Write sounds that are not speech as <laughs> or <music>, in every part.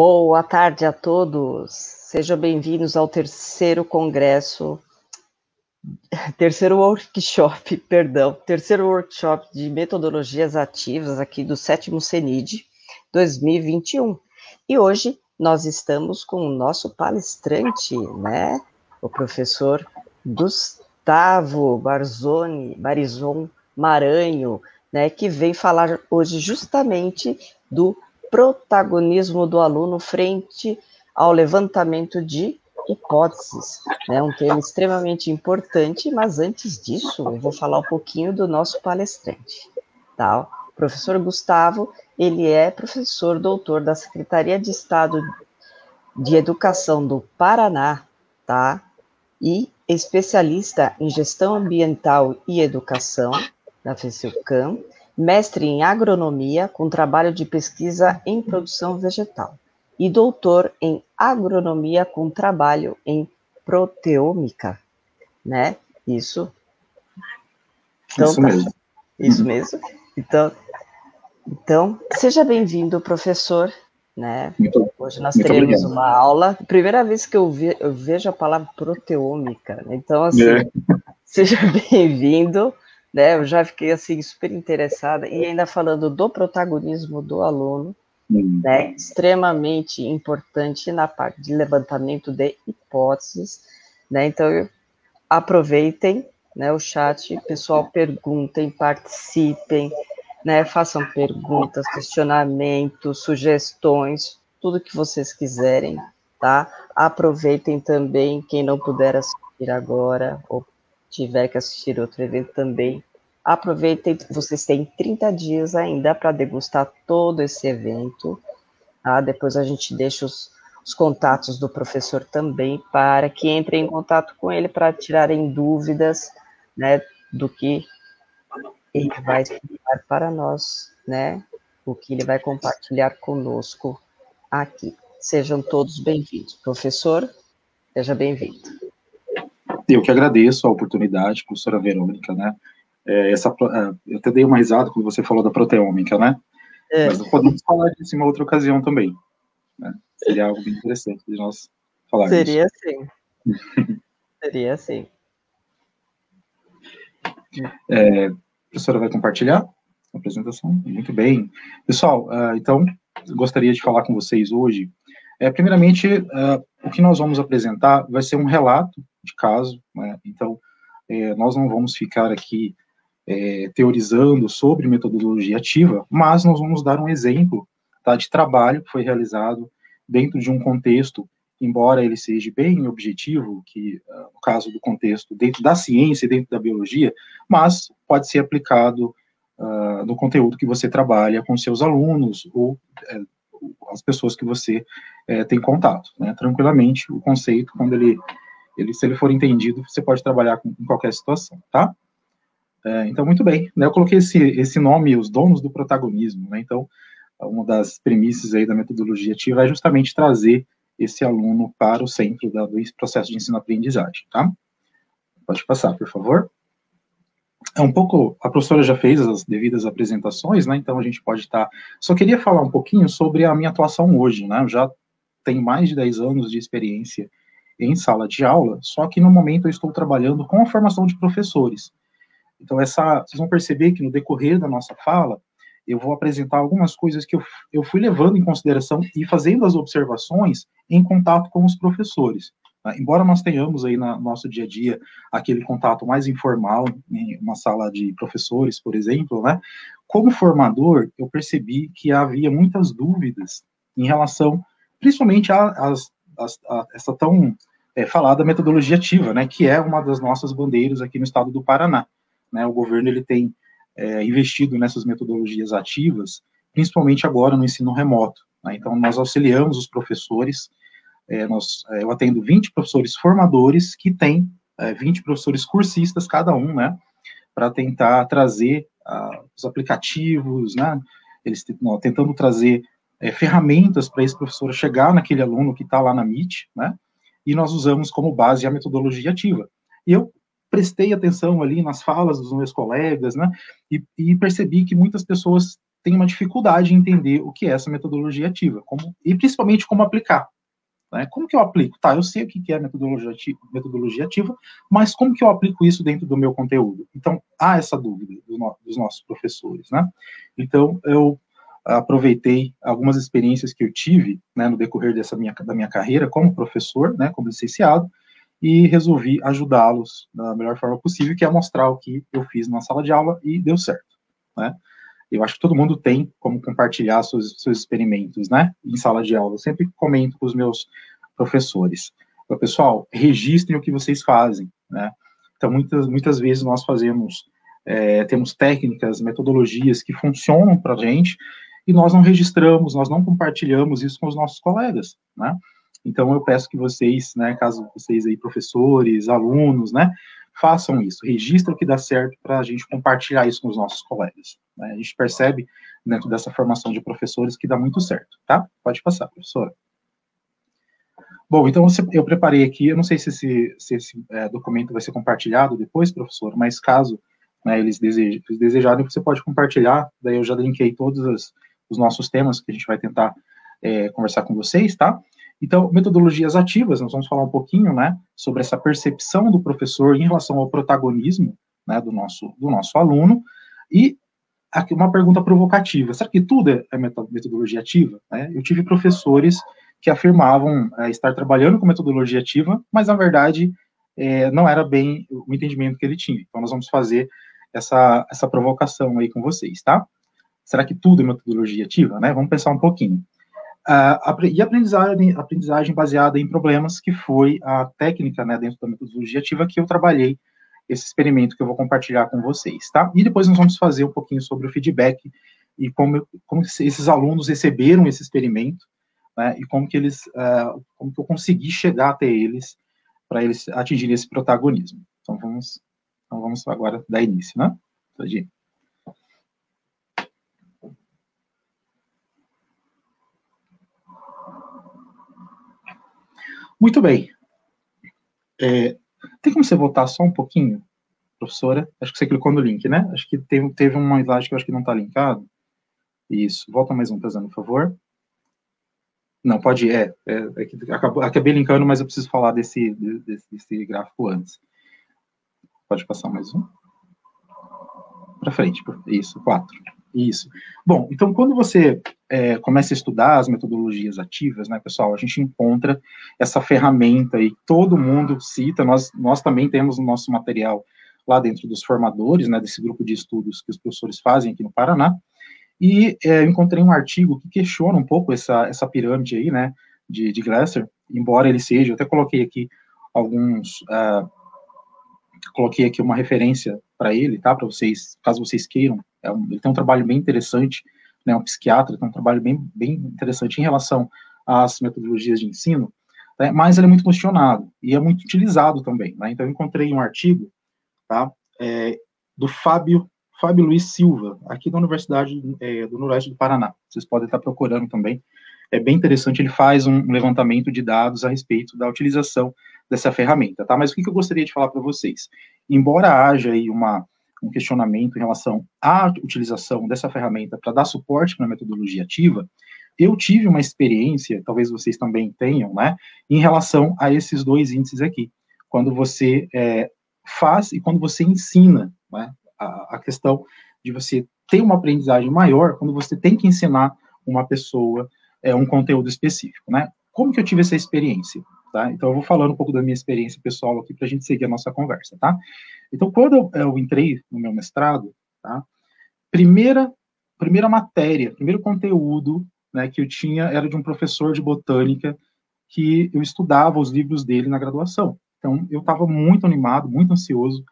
Boa tarde a todos. Sejam bem-vindos ao terceiro congresso, terceiro workshop, <laughs> perdão, terceiro workshop de metodologias ativas aqui do sétimo CENID 2021. E hoje nós estamos com o nosso palestrante, né? O professor Gustavo Barzoni, Barizon Maranho, né, que vem falar hoje justamente do protagonismo do aluno frente ao levantamento de hipóteses, né? Um tema extremamente importante, mas antes disso, eu vou falar um pouquinho do nosso palestrante, tá? O professor Gustavo, ele é professor doutor da Secretaria de Estado de Educação do Paraná, tá? E especialista em gestão ambiental e educação da FECILCAM, mestre em agronomia com trabalho de pesquisa em produção vegetal e doutor em agronomia com trabalho em proteômica, né? Isso. Então, isso tá. mesmo. Isso mesmo. Então, então seja bem-vindo, professor. Né? Muito, Hoje nós teremos obrigado. uma aula. Primeira vez que eu, ve, eu vejo a palavra proteômica. Né? Então, assim, é. <laughs> seja bem-vindo né? Eu já fiquei assim super interessada e ainda falando do protagonismo do aluno, né? Extremamente importante na parte de levantamento de hipóteses, né? Então aproveitem, né? O chat, pessoal, perguntem, participem, né? Façam perguntas, questionamentos, sugestões, tudo que vocês quiserem, tá? Aproveitem também quem não puder assistir agora ou tiver que assistir outro evento também, aproveitem, vocês têm 30 dias ainda para degustar todo esse evento. Tá? Depois a gente deixa os, os, contatos do professor também para que entrem em contato com ele para tirarem dúvidas né, do que ele vai explicar para nós, né? O que ele vai compartilhar conosco aqui. Sejam todos bem-vindos. Professor, seja bem-vindo. Eu que agradeço a oportunidade, professora Verônica, né? É, essa, é, eu até dei uma risada quando você falou da proteômica, né? É. Mas podemos falar disso em uma outra ocasião também. Né? Seria algo bem interessante de nós falarmos. Seria sim. <laughs> Seria sim. É, a professora vai compartilhar a apresentação? Muito bem. Pessoal, uh, então, gostaria de falar com vocês hoje. É, primeiramente, uh, o que nós vamos apresentar vai ser um relato de caso, né? então é, nós não vamos ficar aqui é, teorizando sobre metodologia ativa, mas nós vamos dar um exemplo tá, de trabalho que foi realizado dentro de um contexto, embora ele seja bem objetivo, que uh, no caso do contexto dentro da ciência e dentro da biologia, mas pode ser aplicado uh, no conteúdo que você trabalha com seus alunos ou uh, as pessoas que você é, tem contato, né? Tranquilamente, o conceito, quando ele ele, se ele for entendido, você pode trabalhar com, em qualquer situação, tá? É, então, muito bem. Né, eu coloquei esse, esse nome, os donos do protagonismo, né? Então, uma das premissas aí da metodologia ativa é justamente trazer esse aluno para o centro da, do processo de ensino-aprendizagem, tá? Pode passar, por favor. É um pouco, a professora já fez as devidas apresentações, né? Então a gente pode estar. Tá, só queria falar um pouquinho sobre a minha atuação hoje, né? Eu já tenho mais de 10 anos de experiência em sala de aula, só que no momento eu estou trabalhando com a formação de professores. Então, essa, vocês vão perceber que no decorrer da nossa fala, eu vou apresentar algumas coisas que eu, eu fui levando em consideração e fazendo as observações em contato com os professores. Tá? Embora nós tenhamos aí no nosso dia a dia aquele contato mais informal, em uma sala de professores, por exemplo, né? Como formador, eu percebi que havia muitas dúvidas em relação, principalmente a, a, a, a essa tão é, falada metodologia ativa, né? Que é uma das nossas bandeiras aqui no estado do Paraná. Né? O governo ele tem é, investido nessas metodologias ativas, principalmente agora no ensino remoto. Né? Então, nós auxiliamos os professores, é, nós, é, eu atendo 20 professores formadores que têm 20 é, professores cursistas cada um, né, para tentar trazer uh, os aplicativos, né, eles não, tentando trazer é, ferramentas para esse professor chegar naquele aluno que está lá na Meet, né, e nós usamos como base a metodologia ativa. E eu prestei atenção ali nas falas dos meus colegas, né, e, e percebi que muitas pessoas têm uma dificuldade em entender o que é essa metodologia ativa, como, e principalmente como aplicar. Né? Como que eu aplico? Tá, eu sei o que é metodologia ativa, metodologia ativa, mas como que eu aplico isso dentro do meu conteúdo? Então, há essa dúvida dos nossos professores, né? Então, eu aproveitei algumas experiências que eu tive né, no decorrer dessa minha, da minha carreira como professor, né, como licenciado, e resolvi ajudá-los da melhor forma possível, que é mostrar o que eu fiz na sala de aula e deu certo, né? Eu acho que todo mundo tem como compartilhar seus, seus experimentos, né, em sala de aula. Eu sempre comento com os meus professores. Pessoal, registrem o que vocês fazem, né? Então, muitas, muitas vezes nós fazemos, é, temos técnicas, metodologias que funcionam para a gente, e nós não registramos, nós não compartilhamos isso com os nossos colegas, né? Então eu peço que vocês, né, caso vocês aí professores, alunos, né, façam isso, registrem o que dá certo para a gente compartilhar isso com os nossos colegas. Né? A gente percebe dentro dessa formação de professores que dá muito certo, tá? Pode passar, professora. Bom, então eu preparei aqui, eu não sei se esse, se esse é, documento vai ser compartilhado depois, professor, mas caso né, eles, desejem, eles desejarem, você pode compartilhar, daí eu já linkei todas as os nossos temas que a gente vai tentar é, conversar com vocês, tá? Então, metodologias ativas, nós vamos falar um pouquinho, né, sobre essa percepção do professor em relação ao protagonismo, né, do nosso, do nosso aluno, e uma pergunta provocativa, será que tudo é, é metodologia ativa? Né? Eu tive professores que afirmavam é, estar trabalhando com metodologia ativa, mas, na verdade, é, não era bem o entendimento que ele tinha. Então, nós vamos fazer essa, essa provocação aí com vocês, tá? Será que tudo é metodologia ativa? Né? Vamos pensar um pouquinho. E aprendizagem, aprendizagem baseada em problemas, que foi a técnica né, dentro da metodologia ativa que eu trabalhei esse experimento que eu vou compartilhar com vocês, tá? E depois nós vamos fazer um pouquinho sobre o feedback e como, como esses alunos receberam esse experimento, né, e como que eles, uh, como que eu consegui chegar até eles para eles atingirem esse protagonismo. Então vamos, então vamos agora dar início, né? Ir. Muito bem. É, tem como você voltar só um pouquinho, professora? Acho que você clicou no link, né? Acho que teve, teve uma slide que eu acho que não está linkado. Isso. Volta mais um, fazendo, por favor. Não, pode ir. É, é, é acabou, acabei linkando, mas eu preciso falar desse, desse, desse gráfico antes. Pode passar mais um. Para frente. Isso, quatro. Isso. Bom, então quando você é, começa a estudar as metodologias ativas, né, pessoal, a gente encontra essa ferramenta aí, todo mundo cita, nós, nós também temos no nosso material lá dentro dos formadores, né, desse grupo de estudos que os professores fazem aqui no Paraná, e é, encontrei um artigo que questiona um pouco essa, essa pirâmide aí, né, de, de Glasser, embora ele seja, eu até coloquei aqui alguns, uh, coloquei aqui uma referência para ele, tá, para vocês, caso vocês queiram. É um, ele tem um trabalho bem interessante, né, um psiquiatra, tem um trabalho bem, bem interessante em relação às metodologias de ensino, né, mas ele é muito questionado e é muito utilizado também. Né, então, eu encontrei um artigo tá, é, do Fábio, Fábio Luiz Silva, aqui da Universidade é, do Noroeste do Paraná. Vocês podem estar procurando também. É bem interessante, ele faz um levantamento de dados a respeito da utilização dessa ferramenta, tá? Mas o que eu gostaria de falar para vocês? Embora haja aí uma um questionamento em relação à utilização dessa ferramenta para dar suporte para a metodologia ativa, eu tive uma experiência, talvez vocês também tenham, né, em relação a esses dois índices aqui. Quando você é, faz e quando você ensina, né, a, a questão de você ter uma aprendizagem maior quando você tem que ensinar uma pessoa é, um conteúdo específico, né? Como que eu tive essa experiência? Tá? Então, eu vou falando um pouco da minha experiência pessoal aqui para a gente seguir a nossa conversa, tá? Então, quando eu, eu entrei no meu mestrado, tá? Primeira, primeira matéria, primeiro conteúdo né, que eu tinha era de um professor de botânica que eu estudava os livros dele na graduação. Então, eu estava muito animado, muito ansioso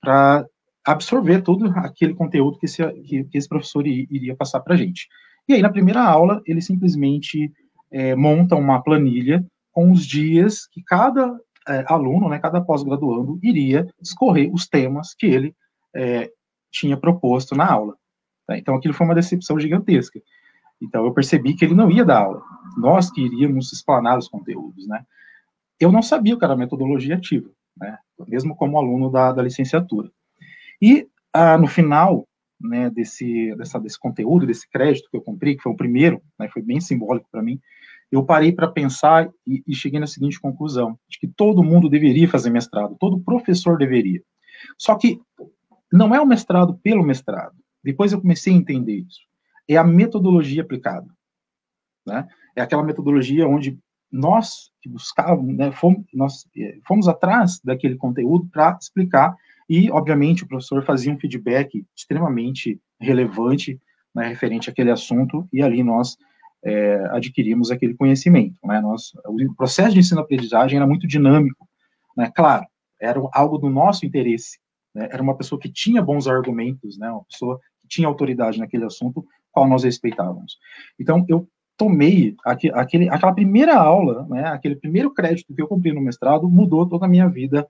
para absorver todo aquele conteúdo que esse, que, que esse professor iria passar para a gente. E aí, na primeira aula, ele simplesmente é, monta uma planilha com os dias que cada é, aluno, né, cada pós-graduando, iria discorrer os temas que ele é, tinha proposto na aula. Tá? Então, aquilo foi uma decepção gigantesca. Então, eu percebi que ele não ia dar aula. Nós que iríamos explanar os conteúdos, né? Eu não sabia o que era metodologia ativa, né? Mesmo como aluno da, da licenciatura. E, ah, no final, né, desse, dessa, desse conteúdo, desse crédito que eu comprei, que foi o primeiro, né, foi bem simbólico para mim, eu parei para pensar e, e, cheguei na seguinte conclusão, de que todo mundo deveria fazer mestrado, todo professor deveria. Só que não é o mestrado pelo mestrado. Depois eu comecei a entender isso. É a metodologia aplicada. Né? É aquela metodologia onde nós que buscávamos, né, fomos, nós é, fomos atrás daquele conteúdo para explicar e, obviamente, o professor fazia um feedback extremamente relevante né, referente àquele assunto e ali nós é, adquirimos aquele conhecimento. Né? Nós, o processo de ensino-aprendizagem era muito dinâmico. Né? Claro, era algo do nosso interesse. Né? Era uma pessoa que tinha bons argumentos, né? uma pessoa que tinha autoridade naquele assunto, qual nós respeitávamos. Então, eu tomei aquele, aquela primeira aula, né, aquele primeiro crédito que eu cumpri no mestrado, mudou toda a minha vida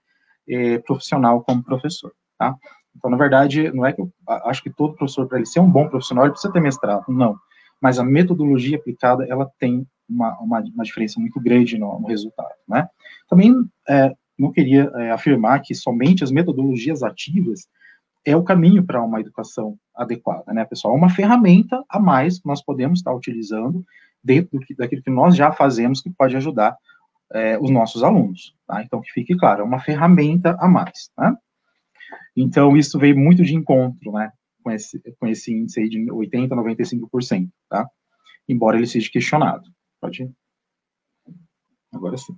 eh, profissional como professor, tá? Então, na verdade, não é que eu acho que todo professor, para ele ser um bom profissional, ele precisa ter mestrado, não. Mas a metodologia aplicada, ela tem uma, uma, uma diferença muito grande no, no resultado, né? Também é, não queria é, afirmar que somente as metodologias ativas é o caminho para uma educação adequada, né, pessoal? É uma ferramenta a mais que nós podemos estar utilizando dentro do que, daquilo que nós já fazemos que pode ajudar é, os nossos alunos, tá? Então, que fique claro, é uma ferramenta a mais, tá? Então, isso veio muito de encontro, né, com esse, com esse índice aí de 80%, 95%, tá? Embora ele seja questionado. Pode ir? Agora sim.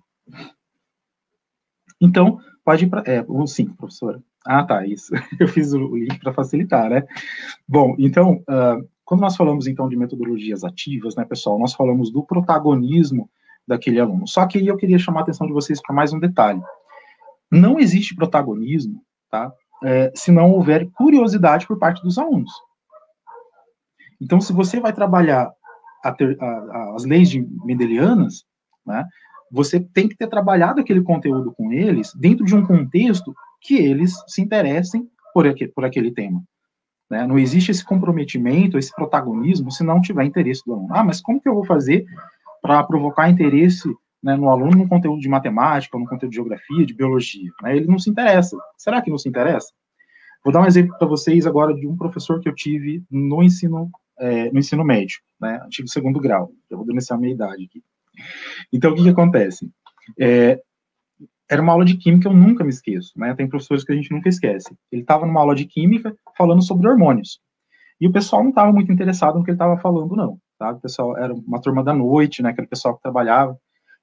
Então, pode ir para. É, sim, professora. Ah, tá, isso. <laughs> Eu fiz o link para facilitar, né? Bom, então, uh, quando nós falamos então de metodologias ativas, né, pessoal, nós falamos do protagonismo daquele aluno. Só que eu queria chamar a atenção de vocês para mais um detalhe. Não existe protagonismo, tá? É, se não houver curiosidade por parte dos alunos. Então, se você vai trabalhar a ter, a, a, as leis de Mendelianas, né, você tem que ter trabalhado aquele conteúdo com eles dentro de um contexto que eles se interessem por, aquele, por aquele tema. Né? Não existe esse comprometimento, esse protagonismo, se não tiver interesse do aluno. Ah, mas como que eu vou fazer para provocar interesse né, no aluno no conteúdo de matemática, no conteúdo de geografia, de biologia? Né? Ele não se interessa. Será que não se interessa? Vou dar um exemplo para vocês agora de um professor que eu tive no ensino, é, no ensino médio, né, antigo segundo grau. Eu vou denunciar a minha idade aqui. Então, o que, que acontece? É, era uma aula de química, eu nunca me esqueço, né? Tem professores que a gente nunca esquece. Ele estava numa aula de química falando sobre hormônios. E o pessoal não estava muito interessado no que ele estava falando, não. Tá? O pessoal era uma turma da noite, né? Aquele pessoal que trabalhava,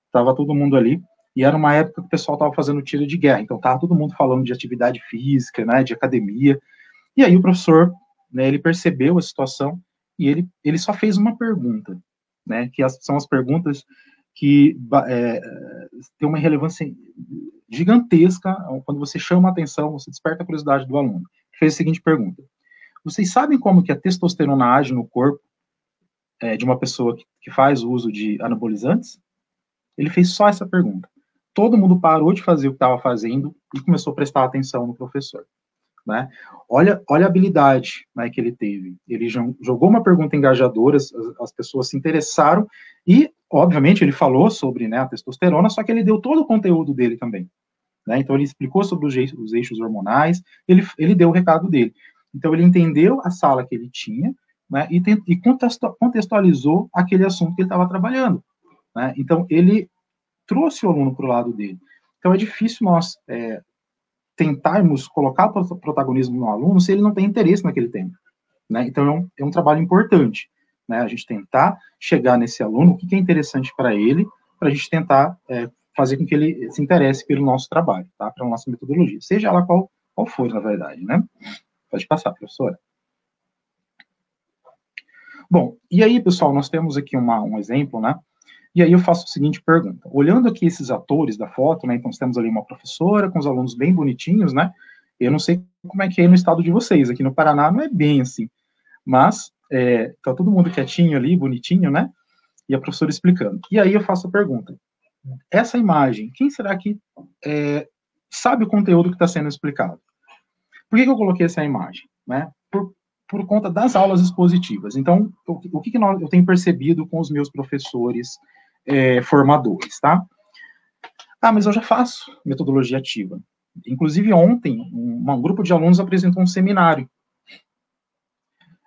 estava todo mundo ali. E era uma época que o pessoal estava fazendo tiro de guerra, então estava todo mundo falando de atividade física, né? De academia. E aí o professor, né? Ele percebeu a situação e ele, ele só fez uma pergunta, né? Que as, são as perguntas que é, tem uma relevância gigantesca quando você chama a atenção, você desperta a curiosidade do aluno. Fez a seguinte pergunta: Vocês sabem como que a testosterona age no corpo é, de uma pessoa que, que faz uso de anabolizantes? Ele fez só essa pergunta. Todo mundo parou de fazer o que estava fazendo e começou a prestar atenção no professor. Né? Olha, olha a habilidade né, que ele teve. Ele jogou uma pergunta engajadora, as, as pessoas se interessaram e obviamente, ele falou sobre né, a testosterona, só que ele deu todo o conteúdo dele também. Né? Então, ele explicou sobre os eixos, os eixos hormonais, ele, ele deu o recado dele. Então, ele entendeu a sala que ele tinha né, e, tem, e contextualizou aquele assunto que ele estava trabalhando. Né? Então, ele trouxe o aluno para o lado dele. Então, é difícil nós é, tentarmos colocar protagonismo no aluno se ele não tem interesse naquele tema. Né? Então, é um, é um trabalho importante né? A gente tentar chegar nesse aluno, o que é interessante para ele, para a gente tentar é, fazer com que ele se interesse pelo nosso trabalho, tá? Pela nossa metodologia, seja ela qual, qual for, na verdade, né? Pode passar, professora. Bom, e aí, pessoal, nós temos aqui uma, um exemplo, né? E aí eu faço a seguinte pergunta. Olhando aqui esses atores da foto, né? Então, temos ali uma professora com os alunos bem bonitinhos, né? Eu não sei como é que é no estado de vocês. Aqui no Paraná não é bem assim. Mas é, tá todo mundo quietinho ali, bonitinho, né? E a professora explicando. E aí eu faço a pergunta: essa imagem, quem será que é, sabe o conteúdo que está sendo explicado? Por que, que, eu coloquei essa imagem? Né? Por, por conta das aulas expositivas. Então, o, que, que nós, eu tenho percebido com os meus professores é, formadores, tá? Ah, mas eu já faço metodologia ativa. Inclusive, ontem, um, um grupo de alunos apresentou um seminário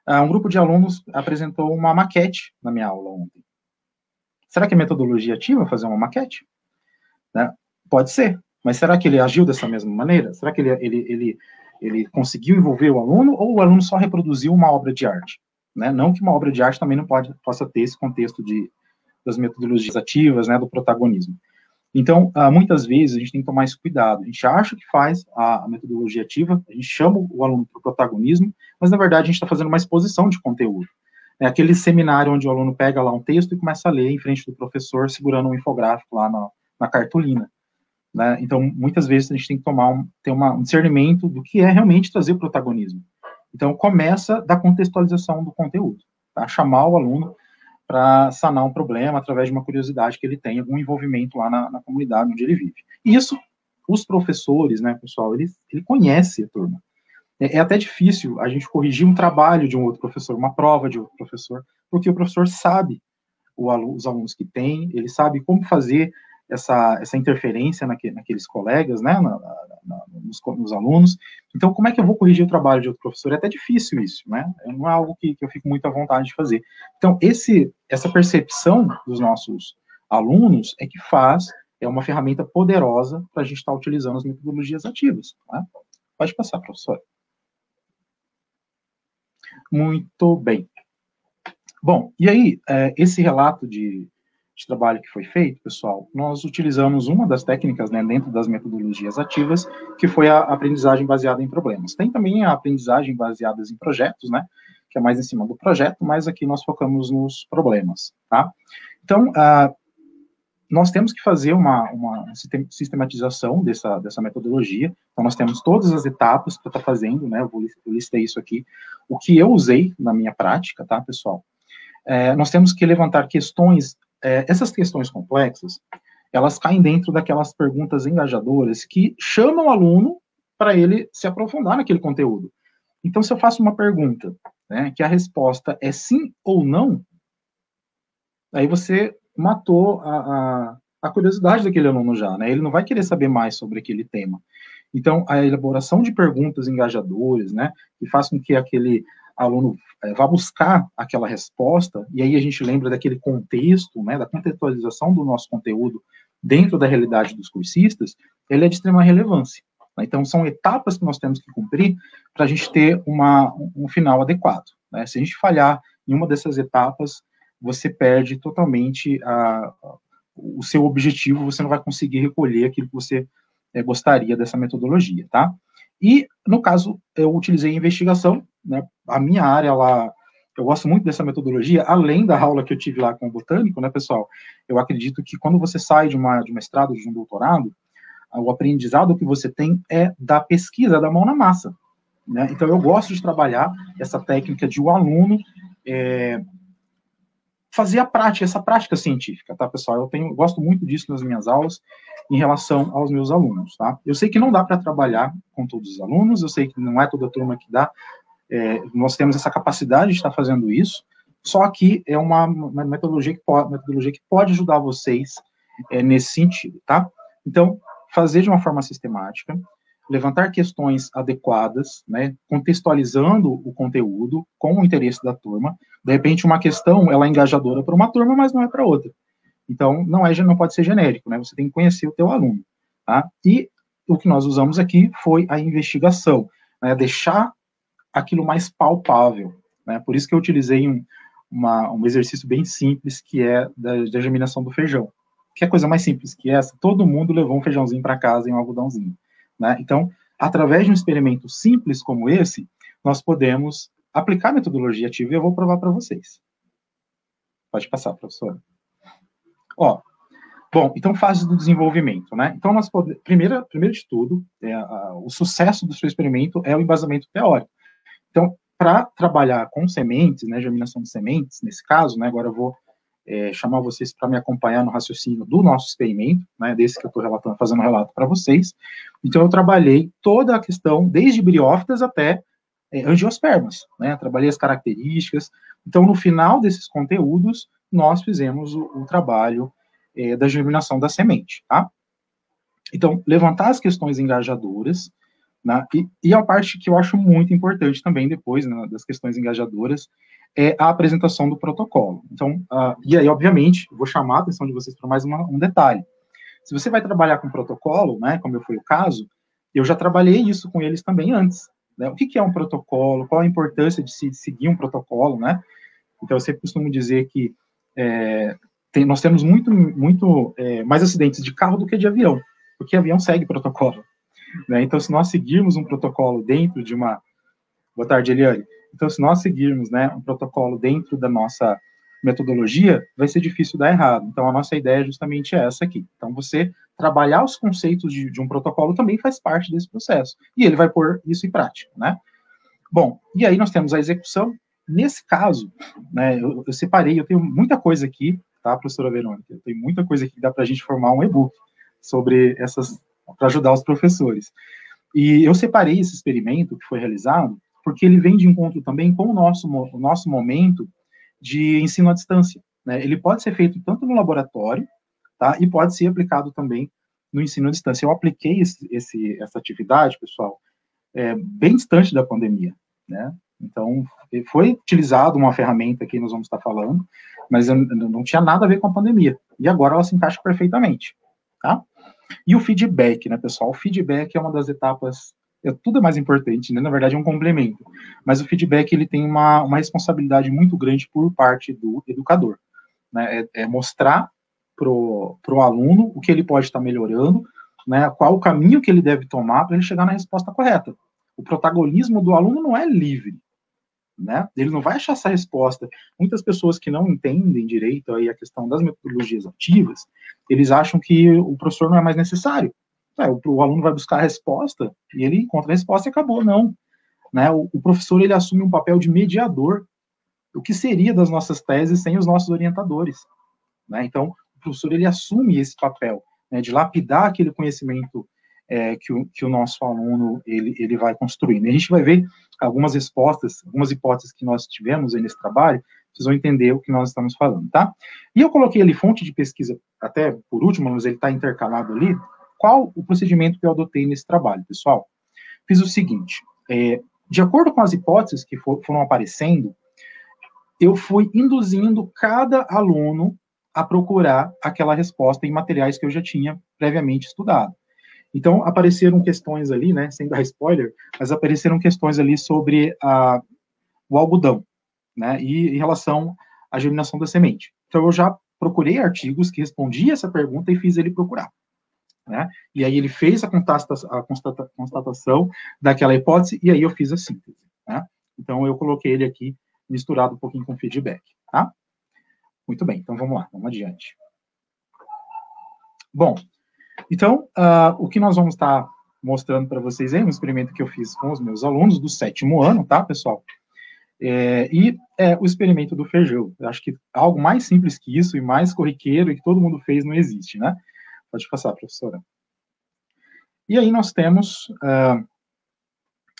um grupo de alunos apresentou uma maquete na minha aula ontem. Será que é metodologia ativa fazer uma maquete? Né? Pode ser, mas será que ele agiu dessa mesma maneira? Será que ele, ele, ele, ele conseguiu envolver o aluno ou o aluno só reproduziu uma obra de arte? Né? Não que uma obra de arte também não pode, possa ter esse contexto de, das metodologias ativas, né, do protagonismo. Então, uh, muitas vezes a gente tem que tomar esse cuidado. A gente acha que faz a metodologia ativa, a gente chama o aluno para o protagonismo, mas na verdade a gente está fazendo uma exposição de conteúdo. É aquele seminário onde o aluno pega lá um texto e começa a ler em frente do professor, segurando um infográfico lá na, na cartolina. Né? Então, muitas vezes a gente tem que tomar um, ter uma, um discernimento do que é realmente trazer protagonismo. Então, começa da contextualização do conteúdo, tá? chamar o aluno para sanar um problema através de uma curiosidade que ele tem, algum envolvimento lá na, na comunidade onde ele vive. Isso, os professores, né, pessoal, ele, ele conhece a turma. É, é até difícil a gente corrigir um trabalho de um outro professor, uma prova de outro professor, porque o professor sabe o aluno, os alunos que tem, ele sabe como fazer essa, essa interferência naque, naqueles colegas, né, na, na, nos, nos, alunos. Então, como é que eu vou corrigir o trabalho de outro professor? É até difícil isso, né? Não é algo que, que eu fico muito à vontade de fazer. Então, esse, essa percepção dos nossos alunos é que faz, é uma ferramenta poderosa para a gente estar tá utilizando as metodologias ativas. Né? Pode passar, professor. Muito bem. Bom, e aí, é, esse relato de, de trabalho que foi feito, pessoal, nós utilizamos uma das técnicas né, dentro das metodologias ativas, que foi a aprendizagem baseada em problemas. Tem também a aprendizagem baseada em projetos, né, que é mais em cima do projeto, mas aqui nós focamos nos problemas, tá? Então, uh, nós temos que fazer uma, uma sistematização dessa, dessa metodologia, então nós temos todas as etapas para estar tá fazendo, né, eu vou eu listei isso aqui, o que eu usei na minha prática, tá, pessoal? É, nós temos que levantar questões é, essas questões complexas, elas caem dentro daquelas perguntas engajadoras que chamam o aluno para ele se aprofundar naquele conteúdo. Então, se eu faço uma pergunta, né, que a resposta é sim ou não, aí você matou a, a, a curiosidade daquele aluno já, né? Ele não vai querer saber mais sobre aquele tema. Então, a elaboração de perguntas engajadoras, né, que façam com que aquele aluno é, vá buscar aquela resposta, e aí a gente lembra daquele contexto, né, da contextualização do nosso conteúdo dentro da realidade dos cursistas, ele é de extrema relevância. Né? Então, são etapas que nós temos que cumprir para a gente ter uma, um final adequado. Né? Se a gente falhar em uma dessas etapas, você perde totalmente a, o seu objetivo, você não vai conseguir recolher aquilo que você é, gostaria dessa metodologia, tá? E, no caso, eu utilizei investigação, né, a minha área lá, eu gosto muito dessa metodologia, além da aula que eu tive lá com o botânico, né, pessoal, eu acredito que quando você sai de uma, de mestrado, de um doutorado, o aprendizado que você tem é da pesquisa, da mão na massa, né, então eu gosto de trabalhar essa técnica de o um aluno é, fazer a prática, essa prática científica, tá, pessoal? Eu tenho, gosto muito disso nas minhas aulas em relação aos meus alunos, tá? Eu sei que não dá para trabalhar com todos os alunos, eu sei que não é toda turma que dá, é, nós temos essa capacidade de estar fazendo isso, só que é uma, uma metodologia, que pode, metodologia que pode ajudar vocês é, nesse sentido, tá? Então, fazer de uma forma sistemática, levantar questões adequadas, né, contextualizando o conteúdo com o interesse da turma. De repente, uma questão ela é engajadora para uma turma, mas não é para outra. Então, não é, não pode ser genérico, né? Você tem que conhecer o teu aluno, tá? E o que nós usamos aqui foi a investigação, né? Deixar aquilo mais palpável, né? Por isso que eu utilizei um, uma, um exercício bem simples que é da, da germinação do feijão. Que é coisa mais simples que essa? Todo mundo levou um feijãozinho para casa e um algodãozinho. Né? Então, através de um experimento simples como esse, nós podemos aplicar a metodologia ativa e eu vou provar para vocês. Pode passar, professora. Ó, bom, então fase do desenvolvimento, né? Então, nós podemos, primeiro, primeiro de tudo, é, a, o sucesso do seu experimento é o embasamento teórico. Então, para trabalhar com sementes, né, germinação de sementes, nesse caso, né, agora eu vou é, chamar vocês para me acompanhar no raciocínio do nosso experimento, né, desse que eu estou fazendo um relato para vocês. Então, eu trabalhei toda a questão, desde briófitas até é, angiospermas, né, trabalhei as características. Então, no final desses conteúdos, nós fizemos o, o trabalho é, da germinação da semente, tá? Então, levantar as questões engajadoras, Né? E, e, a parte que eu acho muito importante também depois, né, das questões engajadoras, é a apresentação do protocolo. Então, uh, e aí, obviamente, vou chamar a atenção de vocês para mais uma, um detalhe. Se você vai trabalhar com protocolo, né, como foi o caso, eu já trabalhei isso com eles também antes. Né? O que, que, é um protocolo? Qual a importância de se seguir um protocolo, né? Então, eu sempre costumo dizer que é, tem, nós temos muito, muito é, mais acidentes de carro do que de avião, porque avião segue protocolo. Né? Então, se nós seguirmos um protocolo dentro de uma. Boa tarde, Eliane. Então, se nós seguirmos né, um protocolo dentro da nossa metodologia, vai ser difícil dar errado. Então, a nossa ideia é justamente essa aqui. Então, você trabalhar os conceitos de, de um protocolo também faz parte desse processo. E ele vai pôr isso em prática, né? Bom, e aí nós temos a execução. Nesse caso, né, eu, eu separei, eu tenho muita coisa aqui, tá, professora Verônica? Eu tenho muita coisa aqui que dá para a gente formar um e-book sobre essas, para ajudar os professores. E eu separei esse experimento que foi realizado porque ele vem de encontro também com o nosso, o nosso momento de ensino à distância. Né? Ele pode ser feito tanto no laboratório, tá? E pode ser aplicado também no ensino à distância. Eu apliquei esse, esse, essa atividade, pessoal, é, bem distante da pandemia, né? Então, foi utilizado uma ferramenta que nós vamos estar falando, mas não tinha nada a ver com a pandemia. E agora ela se encaixa perfeitamente, tá? E o feedback, né, pessoal? O feedback é uma das etapas é, tudo é mais importante, né? Na verdade, é um complemento. Mas o feedback ele tem uma, uma responsabilidade muito grande por parte do educador. Né? É, é mostrar para o aluno o que ele pode estar melhorando, né? qual o caminho que ele deve tomar para ele chegar na resposta correta. O protagonismo do aluno não é livre. Né? Ele não vai achar essa resposta. Muitas pessoas que não entendem direito aí a questão das metodologias ativas, eles acham que o professor não é mais necessário. É, o, o, aluno vai buscar a resposta e ele encontra a resposta e acabou. Não. Né? O, o, professor ele assume um papel de mediador. O que seria das nossas teses sem os nossos orientadores? Né? Então, o professor ele assume esse papel né, de lapidar aquele conhecimento é, que, o, que o nosso aluno ele, ele vai construindo. E a gente vai ver algumas respostas, algumas hipóteses que nós tivemos nesse trabalho, vocês vão entender o que nós estamos falando, tá? E eu coloquei ali fonte de pesquisa, até por último, mas ele está intercalado ali, qual o procedimento que eu adotei nesse trabalho, pessoal? Fiz o seguinte: é, de acordo com as hipóteses que for, foram aparecendo, eu fui induzindo cada aluno a procurar aquela resposta em materiais que eu já tinha previamente estudado. Então, apareceram questões ali, né, sem dar spoiler, mas apareceram questões ali sobre a, o algodão, né, e em relação à germinação da semente. Então, eu já procurei artigos que respondiam essa pergunta e fiz ele procurar. Né? E aí ele fez a, a constata, constatação daquela hipótese e aí eu fiz a síntese. Né? Então eu coloquei ele aqui misturado um pouquinho com feedback. Tá? Muito bem, então vamos lá, vamos adiante. Bom, então uh, o que nós vamos estar mostrando para vocês é um experimento que eu fiz com os meus alunos do sétimo ano, tá, pessoal? É, e é, o experimento do feijão. Eu acho que algo mais simples que isso e mais corriqueiro e que todo mundo fez não existe, né? Pode passar, professora. E aí nós temos uh,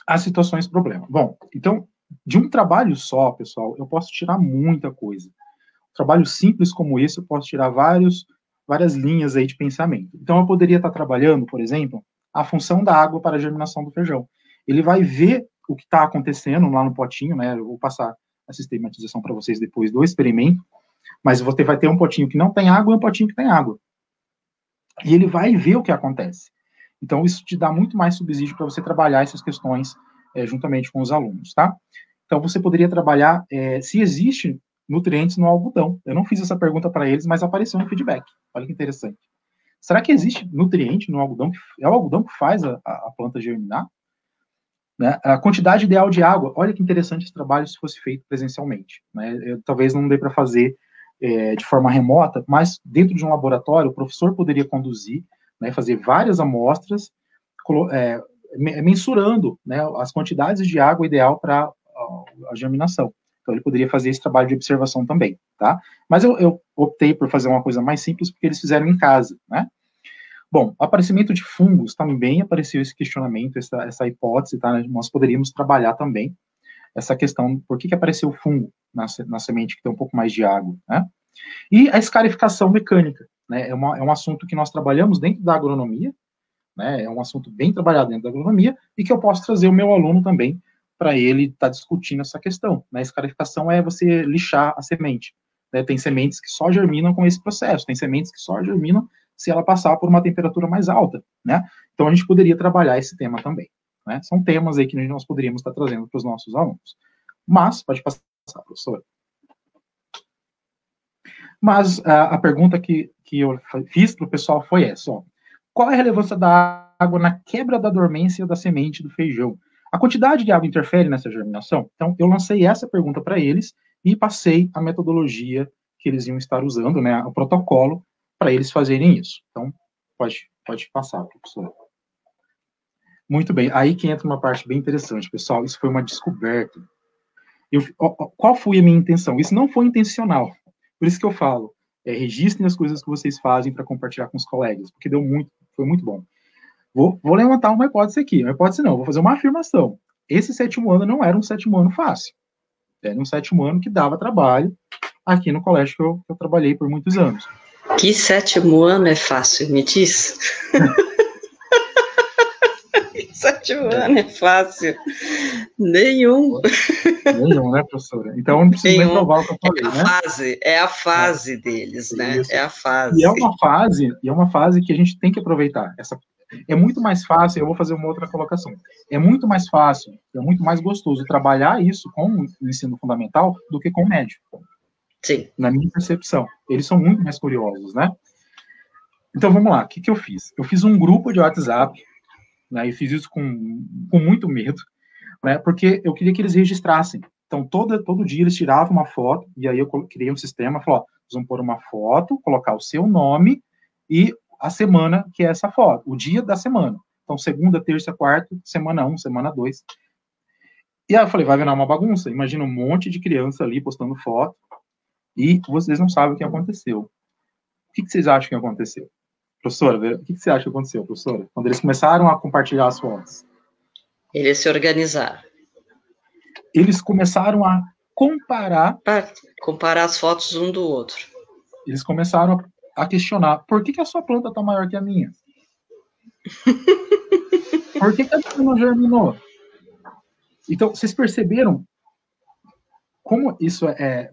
as situações problema. Bom, então, de um trabalho só, pessoal, eu posso tirar muita coisa. Um trabalho simples como esse, eu posso tirar vários, várias linhas aí de pensamento. Então, eu poderia estar trabalhando, por exemplo, a função da água para a germinação do feijão. Ele vai ver o que está acontecendo lá no potinho, né? Eu vou passar a sistematização para vocês depois do experimento, mas você vai ter um potinho que não tem água e um potinho que tem água e ele vai ver o que acontece. Então, isso te dá muito mais subsídio para você trabalhar essas questões é, juntamente com os alunos, tá? Então, você poderia trabalhar é, se existe nutrientes no algodão. Eu não fiz essa pergunta para eles, mas apareceu no feedback. Olha que interessante. Será que existe nutriente no algodão? É o algodão que faz a, a planta germinar? Né? A quantidade ideal de água. Olha que interessante esse trabalho se fosse feito presencialmente. Né? Eu, talvez não dê para fazer é, de forma remota, mas dentro de um laboratório, o professor poderia conduzir, né, fazer várias amostras, é, mensurando né, as quantidades de água ideal para a germinação. Então, ele poderia fazer esse trabalho de observação também, tá? Mas eu, eu, optei por fazer uma coisa mais simples, porque eles fizeram em casa, né? Bom, aparecimento de fungos também apareceu esse questionamento, essa, essa hipótese, tá? Nós poderíamos trabalhar também essa questão, por que, que apareceu o fungo na, na semente que tem um pouco mais de água, né? E a escarificação mecânica, né? É, uma, é um assunto que nós trabalhamos dentro da agronomia, né? É um assunto bem trabalhado dentro da agronomia e que eu posso trazer o meu aluno também para ele estar tá discutindo essa questão. Né? Escarificação é você lixar a semente. Né? Tem sementes que só germinam com esse processo, tem sementes que só germinam se ela passar por uma temperatura mais alta, né? Então a gente poderia trabalhar esse tema também. Né? São temas aí que nós poderíamos estar trazendo para os nossos alunos. Mas, pode passar, professora. Mas a, a pergunta que, que eu fiz para o pessoal foi essa: ó, qual é a relevância da água na quebra da dormência da semente do feijão? A quantidade de água interfere nessa germinação? Então, eu lancei essa pergunta para eles e passei a metodologia que eles iam estar usando, né, o protocolo, para eles fazerem isso. Então, pode, pode passar, professor. Muito bem, aí que entra uma parte bem interessante, pessoal. Isso foi uma descoberta. Eu, qual foi a minha intenção? Isso não foi intencional. Por isso que eu falo, é, registrem as coisas que vocês fazem para compartilhar com os colegas, porque deu muito, foi muito bom. Vou, vou levantar uma hipótese aqui, uma hipótese não, vou fazer uma afirmação. Esse sétimo ano não era um sétimo ano fácil. Era um sétimo ano que dava trabalho aqui no colégio que eu, que eu trabalhei por muitos anos. Que sétimo ano é fácil, me diz? <laughs> sétimo ano é fácil. Nenhum. Nenhum, né, professora? Então não precisa nem provar o que eu falei, é a né? Fase, é a fase é. deles, né? É a fase. E é uma fase, e é uma fase que a gente tem que aproveitar. Essa é muito mais fácil, eu vou fazer uma outra colocação. É muito mais fácil, é muito mais gostoso trabalhar isso com o ensino fundamental do que com o médio. Sim. Na minha percepção. Eles são muito mais curiosos, né? Então vamos lá, o que, que eu fiz? Eu fiz um grupo de WhatsApp, né, e fiz isso com, com muito medo, né, porque eu queria que eles registrassem. Então, todo, todo dia eles tiravam uma foto, e aí eu criei um sistema, falou, ó, vamos pôr uma foto, colocar o seu nome e a semana que é essa foto, o dia da semana. Então, segunda, terça, quarta, semana 1, um, semana 2. E aí eu falei, vai virar uma bagunça. Imagina um monte de criança ali postando foto e vocês não sabem o que aconteceu. O que, vocês acham que aconteceu? Professora, o que, você acha que aconteceu, professora? Quando eles começaram a compartilhar as fotos? Eles se organizaram. Eles começaram a comparar. comparar as fotos um do outro. Eles começaram a a questionar por que, que a sua planta está maior que a minha? <laughs> por que, que a minha não germinou? Então, vocês perceberam como isso é.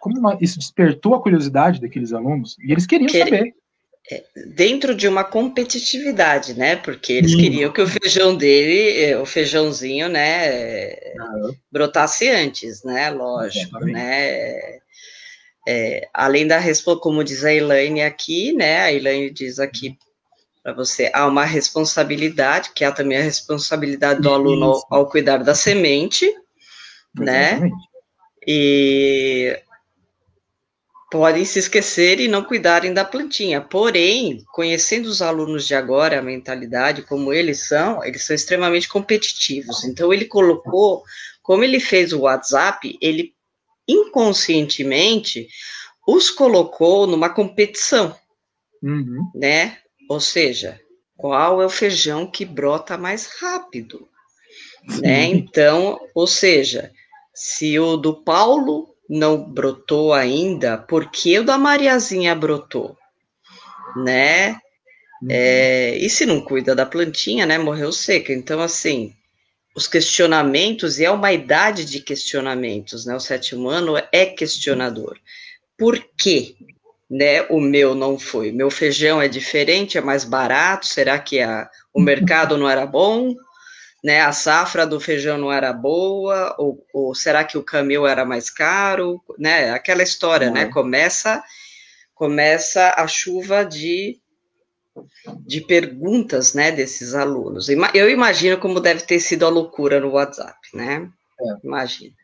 Como uma, isso despertou a curiosidade daqueles alunos e eles queriam saber. É, dentro de uma competitividade, né? Porque eles Sim. queriam que o feijão dele, é, o feijãozinho, né, brotasse antes, né? Lógico, Exatamente. né? É, além da resposta, como diz a Elaine aqui, né? A Elaine diz aqui para você, há uma responsabilidade, que há também a responsabilidade do aluno ao, ao, cuidar da semente, né? E podem se esquecer e não cuidarem da plantinha. Porém, conhecendo os alunos de agora, a mentalidade, como eles são, eles são extremamente competitivos. Então, ele colocou, como ele fez o WhatsApp, ele inconscientemente os colocou numa competição, uhum. né? Ou seja, qual é o feijão que brota mais rápido, Sim. né? Então, ou seja, se o do Paulo não brotou ainda, por que o da Mariazinha brotou, né? Uhum. É, e se não cuida da plantinha, né? Morreu seca. Então, assim, os questionamentos, e é uma idade de questionamentos, né? O sétimo ano é questionador. Por quê? Né, o meu não foi. Meu feijão é diferente, é mais barato. Será que a, o mercado não era bom? Né, a safra do feijão não era boa? Ou, ou será que o caminho era mais caro? Né, aquela história, né? Começa, começa a chuva de de perguntas, né, desses alunos. Eu imagino como deve ter sido a loucura no WhatsApp, né? É. Imagina.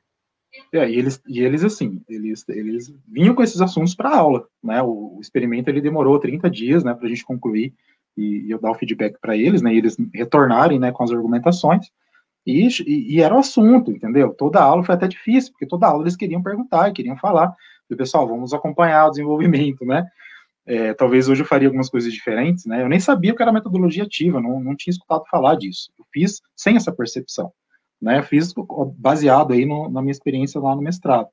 É, e eles, e eles assim, eles, eles vinham com esses assuntos para aula, né? O, o, experimento ele demorou 30 dias, né, para a gente concluir e, e, eu dar o feedback para eles, né? E eles retornarem, né, com as argumentações. E, e, e, era o assunto, entendeu? Toda aula foi até difícil, porque toda aula eles queriam perguntar, queriam falar. E, pessoal, vamos acompanhar o desenvolvimento, né? É, talvez hoje eu faria algumas coisas diferentes, né? Eu nem sabia o que era metodologia ativa, não, não tinha escutado falar disso. Eu fiz sem essa percepção, né? Eu fiz baseado aí no, na minha experiência lá no mestrado.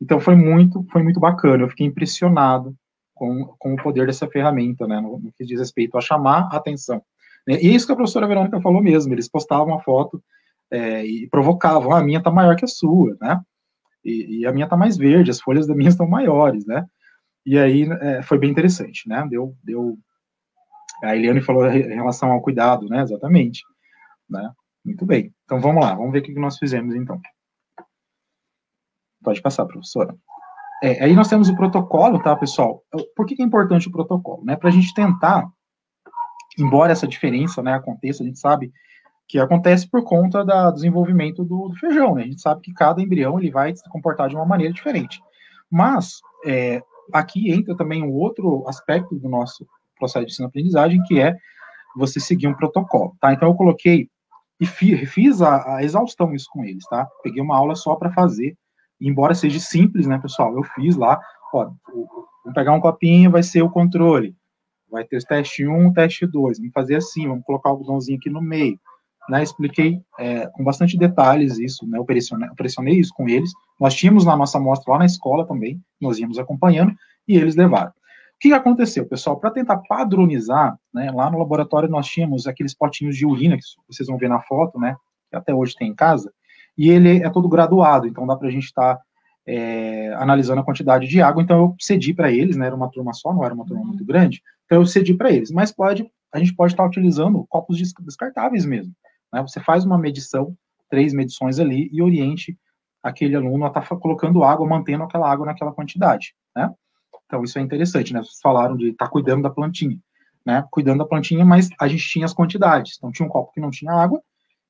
Então foi muito, foi muito bacana. Eu fiquei impressionado com, com o poder dessa ferramenta, né? No, no que diz respeito a chamar a atenção. E é isso que a professora Verônica falou mesmo, eles postavam a foto é, e provocavam, ah, a minha tá maior que a sua, né? E, e a minha tá mais verde, as folhas da minha <laughs> estão maiores, né? E aí é, foi bem interessante, né? Deu, deu. A Eliane falou em relação ao cuidado, né? Exatamente, né? Muito bem. Então vamos lá, vamos ver o que nós fizemos então. Pode passar, professora. É, aí nós temos o protocolo, tá, pessoal? Por que, é importante o protocolo? Né? Para a gente tentar, embora essa diferença né, aconteça, a gente sabe que acontece por conta do desenvolvimento do, do, feijão, né? A gente sabe que cada embrião ele vai se comportar de uma maneira diferente. Mas é, aqui entra também um outro aspecto do nosso processo de ensino-aprendizagem, que é você seguir um protocolo, tá? Então eu coloquei e fiz a, a exaustão isso com eles, tá? Peguei uma aula só para fazer embora seja simples, né, pessoal? Eu fiz lá, ó, vamos pegar um copinho, vai ser o controle. Vai ter o teste 1, teste 2. Vamos fazer assim, vamos colocar o algodãozinho aqui no meio. Né, expliquei é, com bastante detalhes isso, né, eu pressionei, eu pressionei isso com eles. Nós tínhamos na nossa amostra lá na escola também, nós íamos acompanhando, e eles levaram. O que aconteceu, pessoal? Para tentar padronizar, né, lá no laboratório nós tínhamos aqueles potinhos de urina, que vocês vão ver na foto, né, que até hoje tem em casa, e ele é todo graduado, então dá para a gente estar tá, é, analisando a quantidade de água, então eu cedi para eles, né, era uma turma só, não era uma turma muito grande, então eu cedi para eles, mas pode, a gente pode estar tá utilizando copos descartáveis mesmo, né, você faz uma medição, três medições ali, e oriente aquele aluno a estar tá colocando água, mantendo aquela água naquela quantidade, né, então isso é interessante, né, vocês falaram de estar tá cuidando da plantinha, né, cuidando da plantinha, mas a gente tinha as quantidades, então tinha um copo que não tinha água,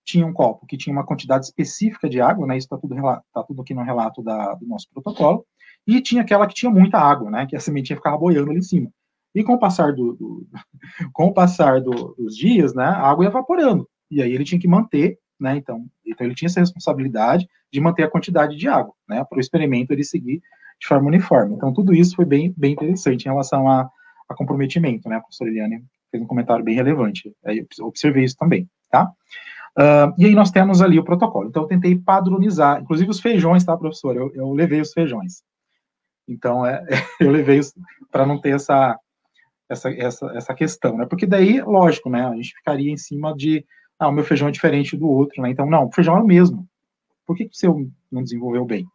tinha um copo que tinha uma quantidade específica de água, né? Isso está tudo, tá tudo aqui no relato da, do nosso protocolo. E tinha aquela que tinha muita água, né? Que a sementinha ficava boiando ali em cima. E com o passar, do, do <laughs> com o passar do, dos dias, né? A água ia evaporando. E aí ele tinha que manter, né? Então, então ele tinha essa responsabilidade de manter a quantidade de água, né? Para o experimento ele seguir de forma uniforme. Então, tudo isso foi bem, bem interessante em relação a, a comprometimento, né? A professora Eliane fez um comentário bem relevante. Eu observei isso também, tá? Uh, e aí nós temos ali o protocolo. Então eu tentei padronizar, inclusive os feijões, tá, professor? Eu, eu levei os feijões. Então é, <laughs> eu levei para não ter essa, essa, essa, essa questão, né? Porque daí, lógico, né? A gente ficaria em cima de, ah, o meu feijão é diferente do outro, né? Então, não, o feijão é o mesmo. Por que, que o seu não desenvolveu bem?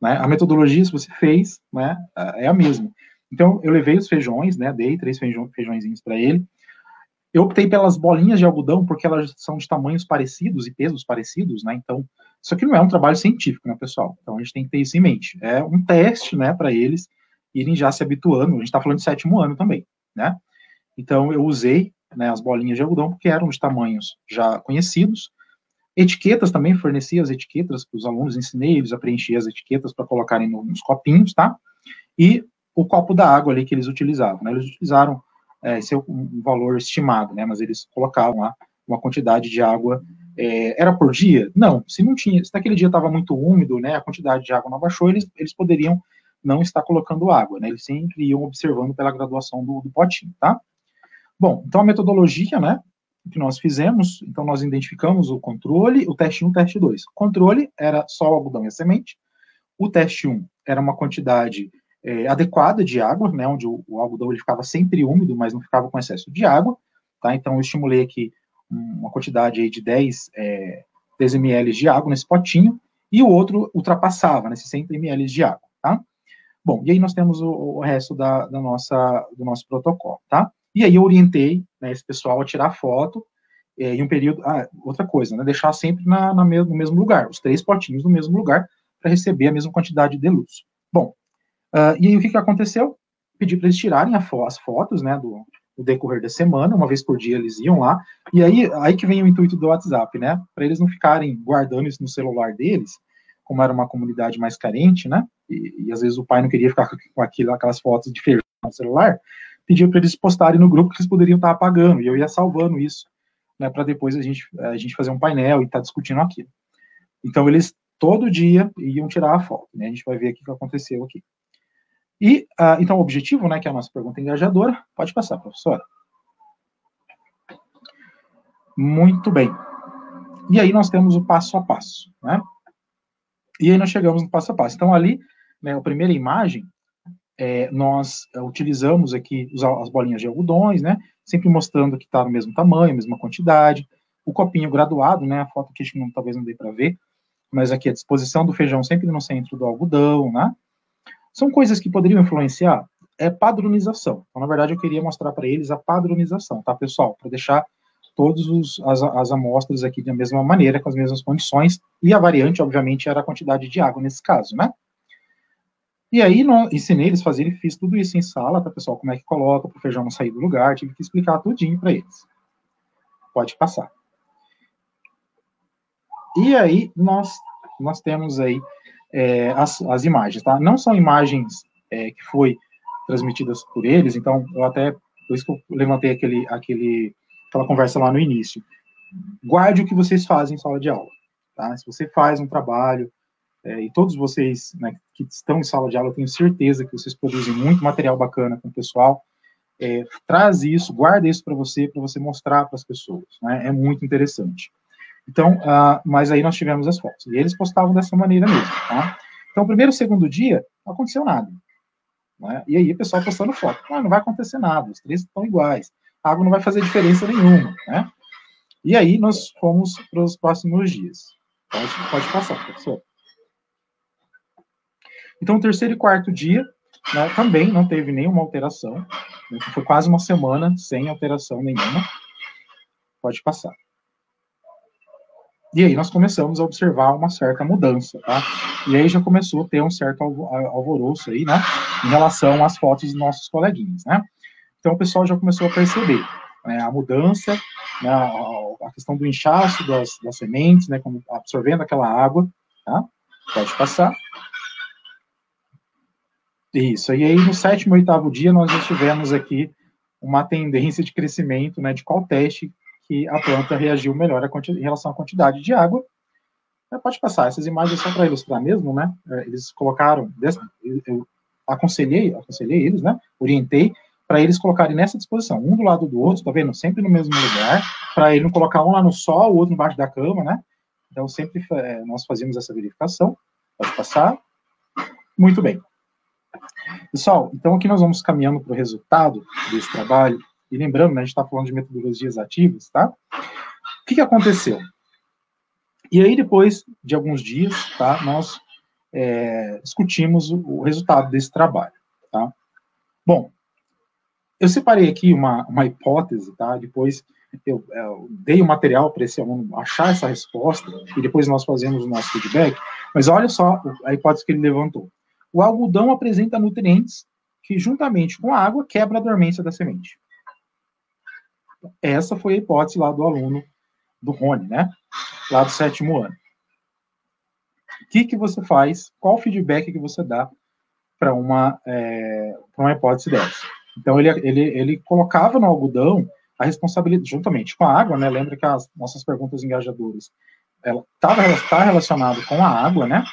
Né? A metodologia, se você fez, né, é a mesma. Então, eu levei os feijões, né? Dei três feijõezinhos para ele. Eu optei pelas bolinhas de algodão porque elas são de tamanhos parecidos e pesos parecidos, né? Então, isso aqui não é um trabalho científico, né, pessoal? Então a gente tem que ter isso em mente. É um teste, né, para eles irem já se habituando. A gente está falando de sétimo ano também, né? Então eu usei né, as bolinhas de algodão porque eram de tamanhos já conhecidos. Etiquetas também fornecia as etiquetas para os alunos, ensinei eles a preencher as etiquetas para colocarem nos copinhos, tá? E o copo da água ali que eles utilizavam, né? Eles utilizaram é, esse é um valor estimado, né? Mas eles colocavam lá uma quantidade de água. É, era por dia? Não. Se não tinha, se naquele dia estava muito úmido, né? A quantidade de água não baixou, eles, eles poderiam não estar colocando água, né? Eles sempre iam observando pela graduação do, do potinho, tá? Bom, então a metodologia, né? Que nós fizemos, então nós identificamos o controle, o teste 1, o teste 2. O controle era só o algodão e a semente. O teste 1 era uma quantidade é, adequada de água, né, onde o, o, algodão ele ficava sempre úmido, mas não ficava com excesso de água, tá? Então eu estimulei aqui uma quantidade aí de 10, é, 10 ml de água nesse potinho, e o outro ultrapassava, né, 100 ml de água, tá? Bom, e aí nós temos o, o resto da, da, nossa, do nosso protocolo, tá? E aí eu orientei né, esse pessoal a tirar foto é, em um período... Ah, outra coisa, né, deixar sempre na, na no mesmo lugar, os três potinhos no mesmo lugar, para receber a mesma quantidade de luz. Bom, Uh, e aí o que, que aconteceu? Pedi para eles tirarem fo as fotos, né, do, do, decorrer da semana, uma vez por dia eles iam lá, e aí, aí que vem o intuito do WhatsApp, né, para eles não ficarem guardando isso no celular deles, como era uma comunidade mais carente, né, e, e às vezes o pai não queria ficar com aquilo, aquelas fotos de feijão no celular, pediu para eles postarem no grupo que eles poderiam estar apagando, e eu ia salvando isso, né, para depois a gente, a gente fazer um painel e estar tá discutindo aquilo. Então eles todo dia iam tirar a foto, né, a gente vai ver aqui o que aconteceu aqui. E, uh, então, o objetivo, né, que é a nossa pergunta engajadora, pode passar, professora. Muito bem. E aí nós temos o passo a passo, né? E aí nós chegamos no passo a passo. Então, ali, né, a primeira imagem, é, nós é, utilizamos aqui as bolinhas de algodões, né? sempre mostrando que está no mesmo tamanho, mesma quantidade. O copinho graduado, né? A foto aqui não, talvez não dê para ver, mas aqui a disposição do feijão sempre no centro do algodão, né? São coisas que poderiam influenciar? É padronização. Então, na verdade, eu queria mostrar para eles a padronização, tá, pessoal? Para deixar todas as, as amostras aqui da mesma maneira, com as mesmas condições, e a variante, obviamente, era a quantidade de água nesse caso, né? E aí, não, ensinei eles fazerem, fiz tudo isso em sala, tá, pessoal? Como é que coloca para o feijão não sair do lugar, tive que explicar tudinho para eles. Pode passar. E aí, nós, nós temos aí é, as, as imagens, tá? Não são imagens é, que foi transmitidas por eles, então eu até, por isso que eu levantei aquele, aquele, aquela conversa lá no início. Guarde o que vocês fazem em sala de aula, tá? Se você faz um trabalho, é, e todos vocês né, que estão em sala de aula, eu tenho certeza que vocês produzem muito material bacana com o pessoal, é, traz isso, guarda isso para você, para você mostrar para as pessoas, né? É muito interessante. Então, uh, mas aí nós tivemos as fotos. E eles postavam dessa maneira mesmo, tá? Então, primeiro, segundo dia, não aconteceu nada. Né? E aí o pessoal postando foto. Ah, não vai acontecer nada, os três estão iguais. A água não vai fazer diferença nenhuma, né? E aí nós fomos para os próximos dias. Pode, pode passar, professor. Então, terceiro e quarto dia, né, também não teve nenhuma alteração. Né? Foi quase uma semana sem alteração nenhuma. Pode passar. E aí nós começamos a observar uma certa mudança, tá? E aí já começou a ter um certo alvoroço aí, né? Em relação às fotos dos nossos coleguinhas, né? Então o pessoal já começou a perceber né, a mudança, né, a questão do inchaço das, das sementes, né? Como absorvendo aquela água, tá? Pode passar. Isso. E aí no sétimo e oitavo dia nós já tivemos aqui uma tendência de crescimento, né? De qual teste que a planta reagiu melhor em relação à quantidade de água. É, pode passar, essas imagens são para ilustrar mesmo, né? É, eles colocaram, eu aconselhei, aconselhei eles, né? Orientei para eles colocarem nessa disposição, um do lado do outro, tá vendo? Sempre no mesmo lugar, para ele não colocar um lá no sol, o outro embaixo da cama, né? Então, sempre é, nós fazíamos essa verificação. Pode passar. Muito bem. Pessoal, então aqui nós vamos caminhando para o resultado desse trabalho. E lembrando, né, a gente está falando de metodologias ativas, tá? O que, que aconteceu? E aí, depois de alguns dias, tá, nós é, discutimos o, o, resultado desse trabalho, tá? Bom, eu separei aqui uma, uma hipótese, tá? Depois eu, eu dei o material para esse aluno achar essa resposta e depois nós fazemos o nosso feedback. Mas olha só a hipótese que ele levantou. O algodão apresenta nutrientes que, juntamente com a água, quebra a dormência da semente. Essa foi a hipótese lá do aluno do Rony, né? Lá do sétimo ano. O que, que você faz? Qual o feedback que você dá para uma, é, uma hipótese dessa? Então, ele, ele, ele colocava no algodão a responsabilidade, juntamente com a água, né? Lembra que as nossas perguntas engajadoras ela estava tá relacionado com a água, né?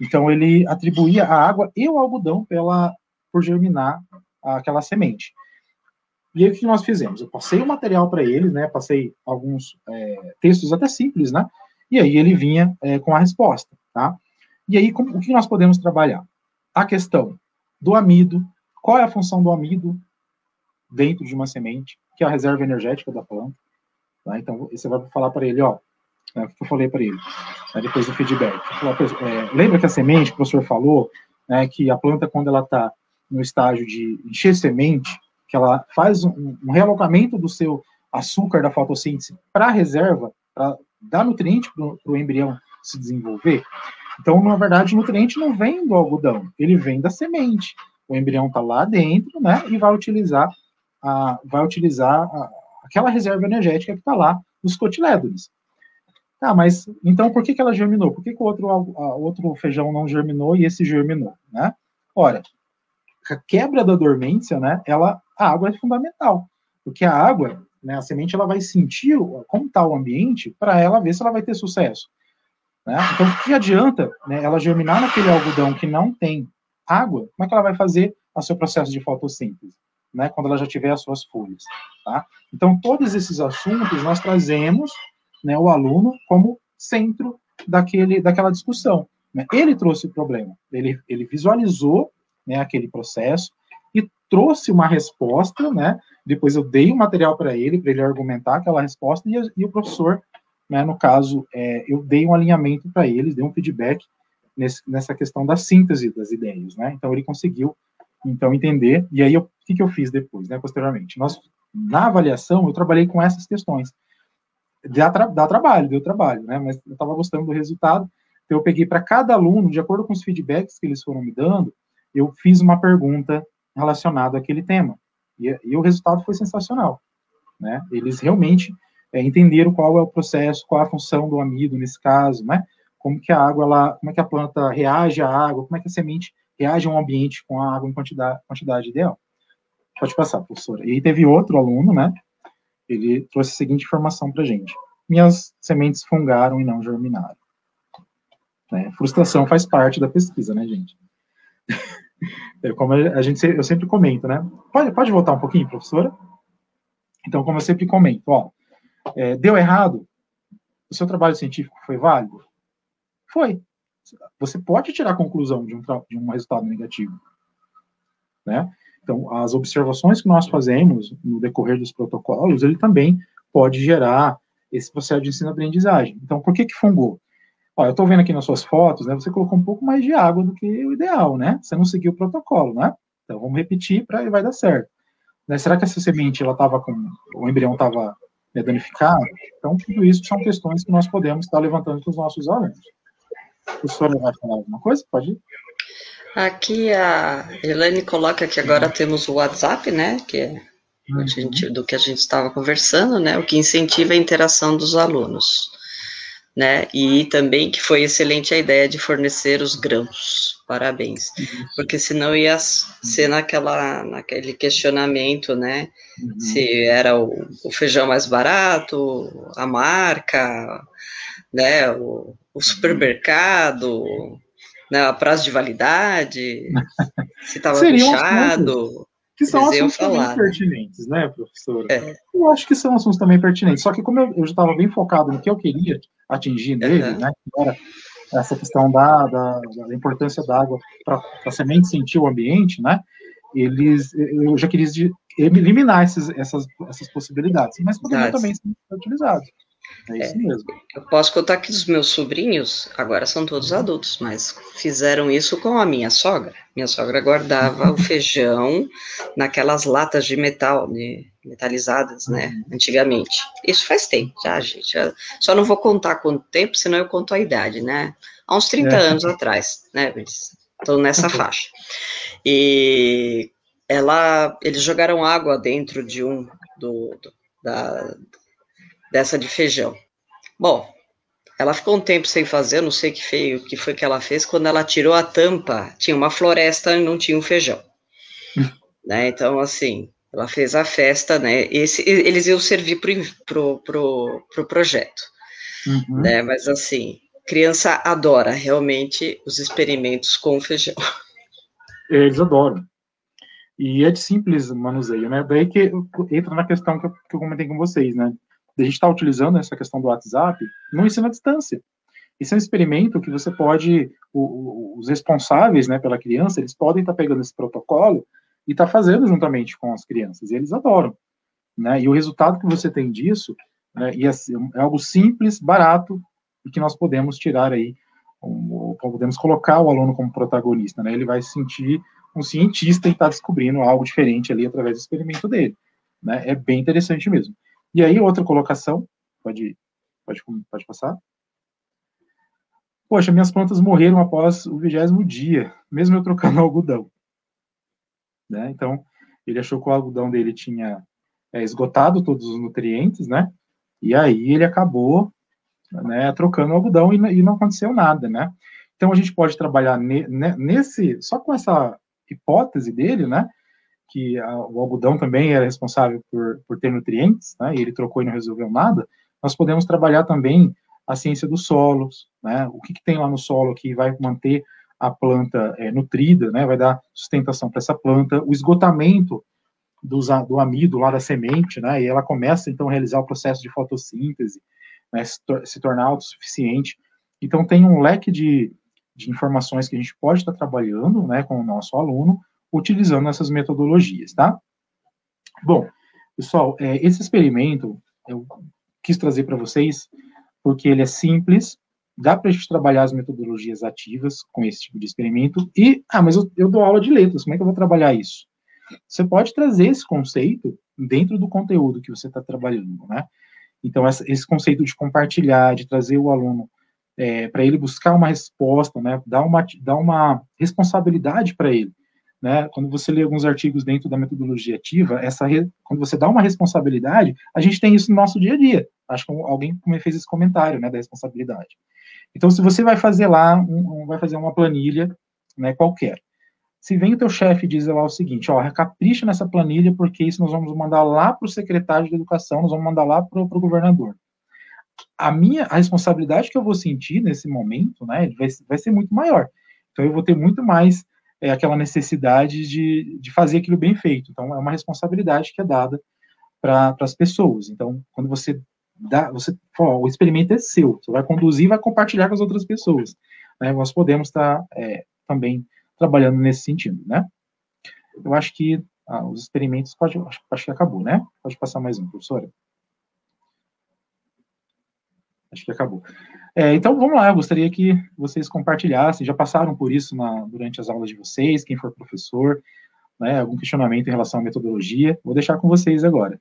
Então ele atribuía a água e o algodão pela por germinar aquela semente. E aí, o que nós fizemos? Eu passei o material para eles, né? Passei alguns é, textos até simples, né? E aí ele vinha é, com a resposta, tá? E aí, como, o que nós podemos trabalhar? A questão do amido, qual é a função do amido dentro de uma semente, que é a reserva energética da planta. Tá? Então, você vai falar para ele, ó, né, que eu falei para ele, né, depois do feedback. É, lembra que a semente, que o professor falou, né, que a planta, quando ela está no estágio de encher semente, que ela faz um, um realocamento do seu açúcar da fotossíntese para a reserva, para dar nutriente para o embrião se desenvolver. Então, na verdade, o nutriente não vem do algodão, ele vem da semente. O embrião está lá dentro, né, e vai utilizar a, vai utilizar a, aquela reserva energética que está lá nos cotilédones. Tá, mas então por que, que ela germinou? Por que, que o outro, a, outro feijão não germinou e esse germinou, né? Ora, a quebra da dormência, né, ela, a água é fundamental, porque a água, né, a semente, ela vai sentir como está o ambiente para ela ver se ela vai ter sucesso. Né? Então, o que adianta né, ela germinar naquele algodão que não tem água, como é que ela vai fazer o seu processo de fotossíntese? Né, quando ela já tiver as suas folhas. Tá? Então, todos esses assuntos nós trazemos né, o aluno como centro daquele, daquela discussão. Né? Ele trouxe o problema, ele, ele visualizou né, aquele processo e trouxe uma resposta, né? Depois eu dei o um material para ele, para ele argumentar aquela resposta, e, e o professor, né, no caso, é, eu dei um alinhamento para eles, dei um feedback nesse, nessa questão da síntese das ideias, né? Então ele conseguiu, então, entender, e aí o que, que eu fiz depois, né, posteriormente? Nós, na avaliação, eu trabalhei com essas questões. Dá, tra dá trabalho, deu trabalho, né? Mas eu estava gostando do resultado, então eu peguei para cada aluno, de acordo com os feedbacks que eles foram me dando, eu fiz uma pergunta relacionada àquele tema. E, e o resultado foi sensacional. Né? Eles realmente é, entenderam qual é o processo, qual é a função do amido nesse caso, né? Como que a água, ela, como é que a planta reage à água, como é que a semente reage a um ambiente com a água em quantidade, quantidade ideal. Pode passar, professora. E aí teve outro aluno, né? Ele trouxe a seguinte informação para gente: minhas sementes fungaram e não germinaram. É, frustração faz parte da pesquisa, né, gente? <laughs> É, como a gente, eu sempre comento, né? Pode, pode voltar um pouquinho, professora? Então, como eu sempre comento, ó, é, deu errado? O seu trabalho científico foi válido? Foi. Você pode tirar a conclusão de um, de um resultado negativo, né? Então, as observações que nós fazemos no decorrer dos protocolos, ele também pode gerar esse processo de ensino-aprendizagem. Então, por que que fungou? Ó, eu estou vendo aqui nas suas fotos, né? Você colocou um pouco mais de água do que o ideal, né? Você não seguiu o protocolo, né? Então vamos repetir para vai dar certo. Né? Será que essa semente ela estava com o embrião estava né, danificado? Então tudo isso são questões que nós podemos estar levantando com os nossos alunos. A professora vai falar alguma coisa? Pode ir. Aqui a Elaine coloca que agora temos o WhatsApp, né? Que é uhum. gente, do que a gente estava conversando, né? O que incentiva a interação dos alunos né? E também que foi excelente a ideia de fornecer os grãos. Parabéns. Porque senão ia ser naquela, naquele questionamento, né? Uhum. Se era o, o, feijão mais barato, a marca, né? O, o supermercado, né? a prazo de validade, <laughs> se estava fechado. Que são assuntos falar, também né? pertinentes, né, professora? É. Eu acho que são assuntos também pertinentes. Só que como eu, eu já estava bem focado no que eu queria atingir nele, uhum. né, que era essa questão da, da, da importância da água para a semente sentir o ambiente, né, eles, eu já queria eliminar esses, essas, essas possibilidades, mas poderiam também ser utilizados. É isso é, mesmo. Eu posso contar que os meus sobrinhos, agora são todos adultos, mas fizeram isso com a minha sogra. Minha sogra guardava o feijão naquelas latas de metal, de, metalizadas, né, uhum. antigamente. Isso faz tempo, já, gente. Já, só não vou contar quanto tempo, senão eu conto a idade, né? Há uns 30 é. anos atrás, né? Estou nessa faixa. E ela, eles jogaram água dentro de um do, do da, dessa de feijão. Bom, ela ficou um tempo sem fazer, não sei o que, feio, que foi que ela fez, quando ela tirou a tampa, tinha uma floresta e não tinha um feijão. <laughs> né? Então, assim, ela fez a festa, né? Esse, eles iam servir pro, pro, pro, pro projeto. Uhum. Né? Mas assim, criança adora realmente os experimentos com feijão. Eles adoram. E é de simples manuseio, né? Daí que entra na questão que eu, que eu comentei com vocês, né? A gente está utilizando essa questão do WhatsApp no ensino à distância. Isso é um experimento que você pode, o, os responsáveis né, pela criança, eles podem estar tá pegando esse protocolo e estar tá fazendo juntamente com as crianças, e eles adoram. Né? E o resultado que você tem disso né, é, é algo simples, barato, e que nós podemos tirar aí, um, podemos colocar o aluno como protagonista. Né? Ele vai se sentir um cientista e está descobrindo algo diferente ali através do experimento dele. Né? É bem interessante mesmo. E aí, outra colocação, pode, pode, pode passar. Poxa, minhas plantas morreram após o vigésimo dia, mesmo eu trocando <laughs> algodão. Né? Então, ele achou que o algodão dele tinha é, esgotado todos os nutrientes, né? E aí ele acabou né, trocando algodão e, e, não aconteceu nada, né? Então a gente pode trabalhar ne, nesse, só com essa hipótese dele, né? Que a, o algodão também era responsável por, por ter nutrientes, né, e ele trocou e não resolveu nada, nós podemos trabalhar também a ciência dos solos, né, o que, que tem lá no solo que vai manter a planta é, nutrida, né, vai dar sustentação para essa planta, o esgotamento do, do amido lá da semente, né, e ela começa então a realizar o processo de fotossíntese, né, se, se tornar autossuficiente. Então tem um leque de, de informações que a gente pode estar trabalhando, né, com o nosso aluno, utilizando essas metodologias, tá? Bom, pessoal, é, esse experimento eu quis trazer para vocês porque ele é simples, dá para a gente trabalhar as metodologias ativas com esse tipo de experimento e, ah, mas eu, eu dou aula de letras, como é que eu vou trabalhar isso? Você pode trazer esse conceito dentro do conteúdo que você está trabalhando, né? Então, essa, esse conceito de compartilhar, de trazer o aluno é, para ele buscar uma resposta, né? Dar uma, dar uma responsabilidade para ele. Né? Quando você lê alguns artigos dentro da metodologia ativa, essa re... quando você dá uma responsabilidade, a gente tem isso no nosso dia a dia. Acho que alguém fez esse comentário, né, da responsabilidade. Então, se você vai fazer lá, um, um, vai fazer uma planilha, né, qualquer, se vem o teu chefe e diz lá o seguinte, ó, capricha nessa planilha, porque isso nós vamos mandar lá para o secretário de educação, nós vamos mandar lá para o governador. A minha, a responsabilidade que eu vou sentir nesse momento, né, vai, vai ser muito maior. Então, eu vou ter muito mais é, aquela necessidade de, de fazer aquilo bem feito. Então, é uma responsabilidade que é dada para as pessoas. Então, quando você dá, você, o experimento é seu, você vai conduzir e vai compartilhar com as outras pessoas. Né? Nós podemos estar é, também trabalhando nesse sentido, né? Eu acho que ah, os experimentos, pode, acho, acho que acabou, né? Pode passar mais um, professora. Acho que acabou. É, então, vamos lá, eu gostaria que vocês compartilhassem, já passaram por isso na, durante as aulas de vocês, quem for professor, né, algum questionamento em relação à metodologia, vou deixar com vocês agora.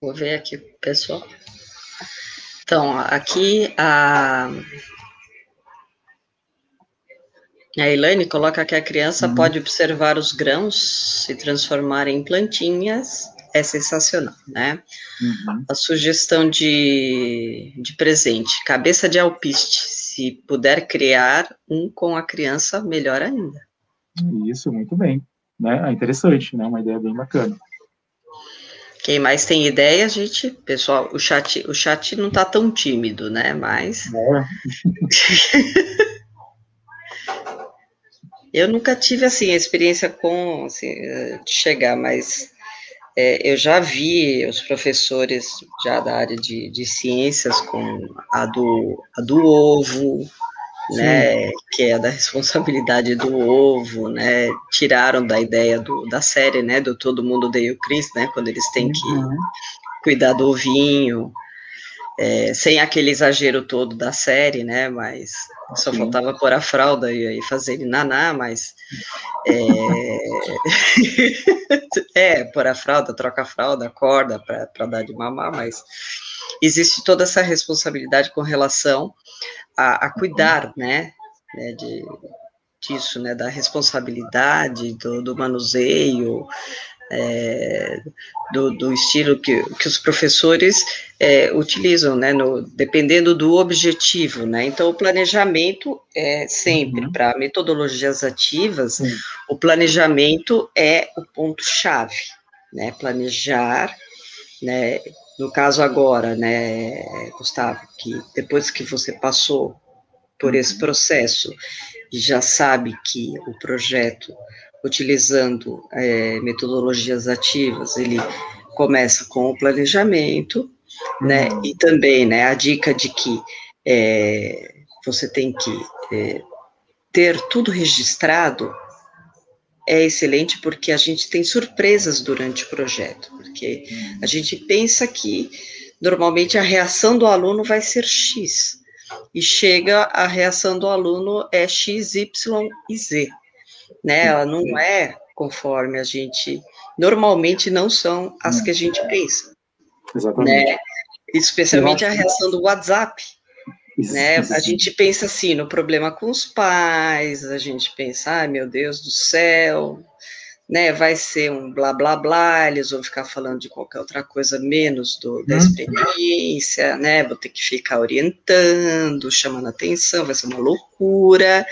Vou ver aqui, pessoal. Então, aqui a, a Elaine coloca que a criança uhum. pode observar os grãos se transformarem em plantinhas é sensacional, né? Uhum. A sugestão de, de presente, cabeça de alpiste, se puder criar um com a criança, melhor ainda. Isso, muito bem. Né? É interessante, né? Uma ideia bem bacana. Quem mais tem ideia, gente? Pessoal, o chat, o chat não tá tão tímido, né? Mas. <laughs> É. Eu nunca tive assim experiência com assim, de chegar, mas é, eu já vi os professores já da área de, de ciências com a do, a do ovo, né, que é da responsabilidade do ovo, né, tiraram da ideia do, da série, né, do Todo Mundo Odeia o Chris, né, quando eles têm que uhum. cuidar do ovinho, é, sem aquele exagero todo da série, né? Mas só Sim. faltava pôr a fralda e aí fazer ele naná, mas é, <laughs> é pôr a fralda, troca a fralda, acorda para dar de mamar, mas existe toda essa responsabilidade com relação a, a cuidar, né? né de, disso, né, da responsabilidade, do, do manuseio, é, do, do, estilo que, que os professores é, utilizam, né, no, dependendo do objetivo, né, então o planejamento é sempre, uhum. para metodologias ativas, uhum. o planejamento é o ponto-chave, né, planejar, né, no caso agora, né, Gustavo, que depois que você passou por esse uhum. processo e já sabe que o projeto utilizando é, metodologias ativas, ele começa com o planejamento, né, uhum. e também, né, a dica de que é, você tem que é, ter tudo registrado é excelente porque a gente tem surpresas durante o projeto, porque a gente pensa que normalmente a reação do aluno vai ser X, e chega a reação do aluno é X, Y e Z né? Ela não é conforme a gente normalmente não são as que a gente pensa. Exatamente. Né? Especialmente a reação do WhatsApp. Isso, né? Isso. A gente pensa assim no problema com os pais, a gente pensa, ai meu Deus do céu, né, vai ser um blá blá blá, eles vão ficar falando de qualquer outra coisa menos do, da uhum. experiência, né, vou ter que ficar orientando, chamando atenção, vai ser uma loucura.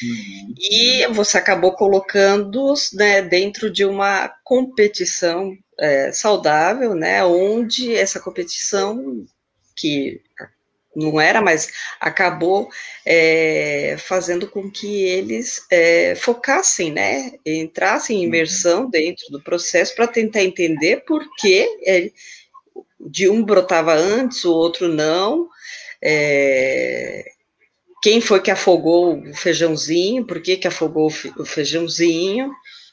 Uhum. E você acabou colocando né, dentro de uma competição é, saudável, né, onde essa competição que não era, mas acabou é, fazendo com que eles é, focassem, né, entrassem em uhum. imersão dentro do processo para tentar entender por que é, de um brotava antes, o outro não, é, quem foi que afogou o feijãozinho, por que, que afogou o feijãozinho,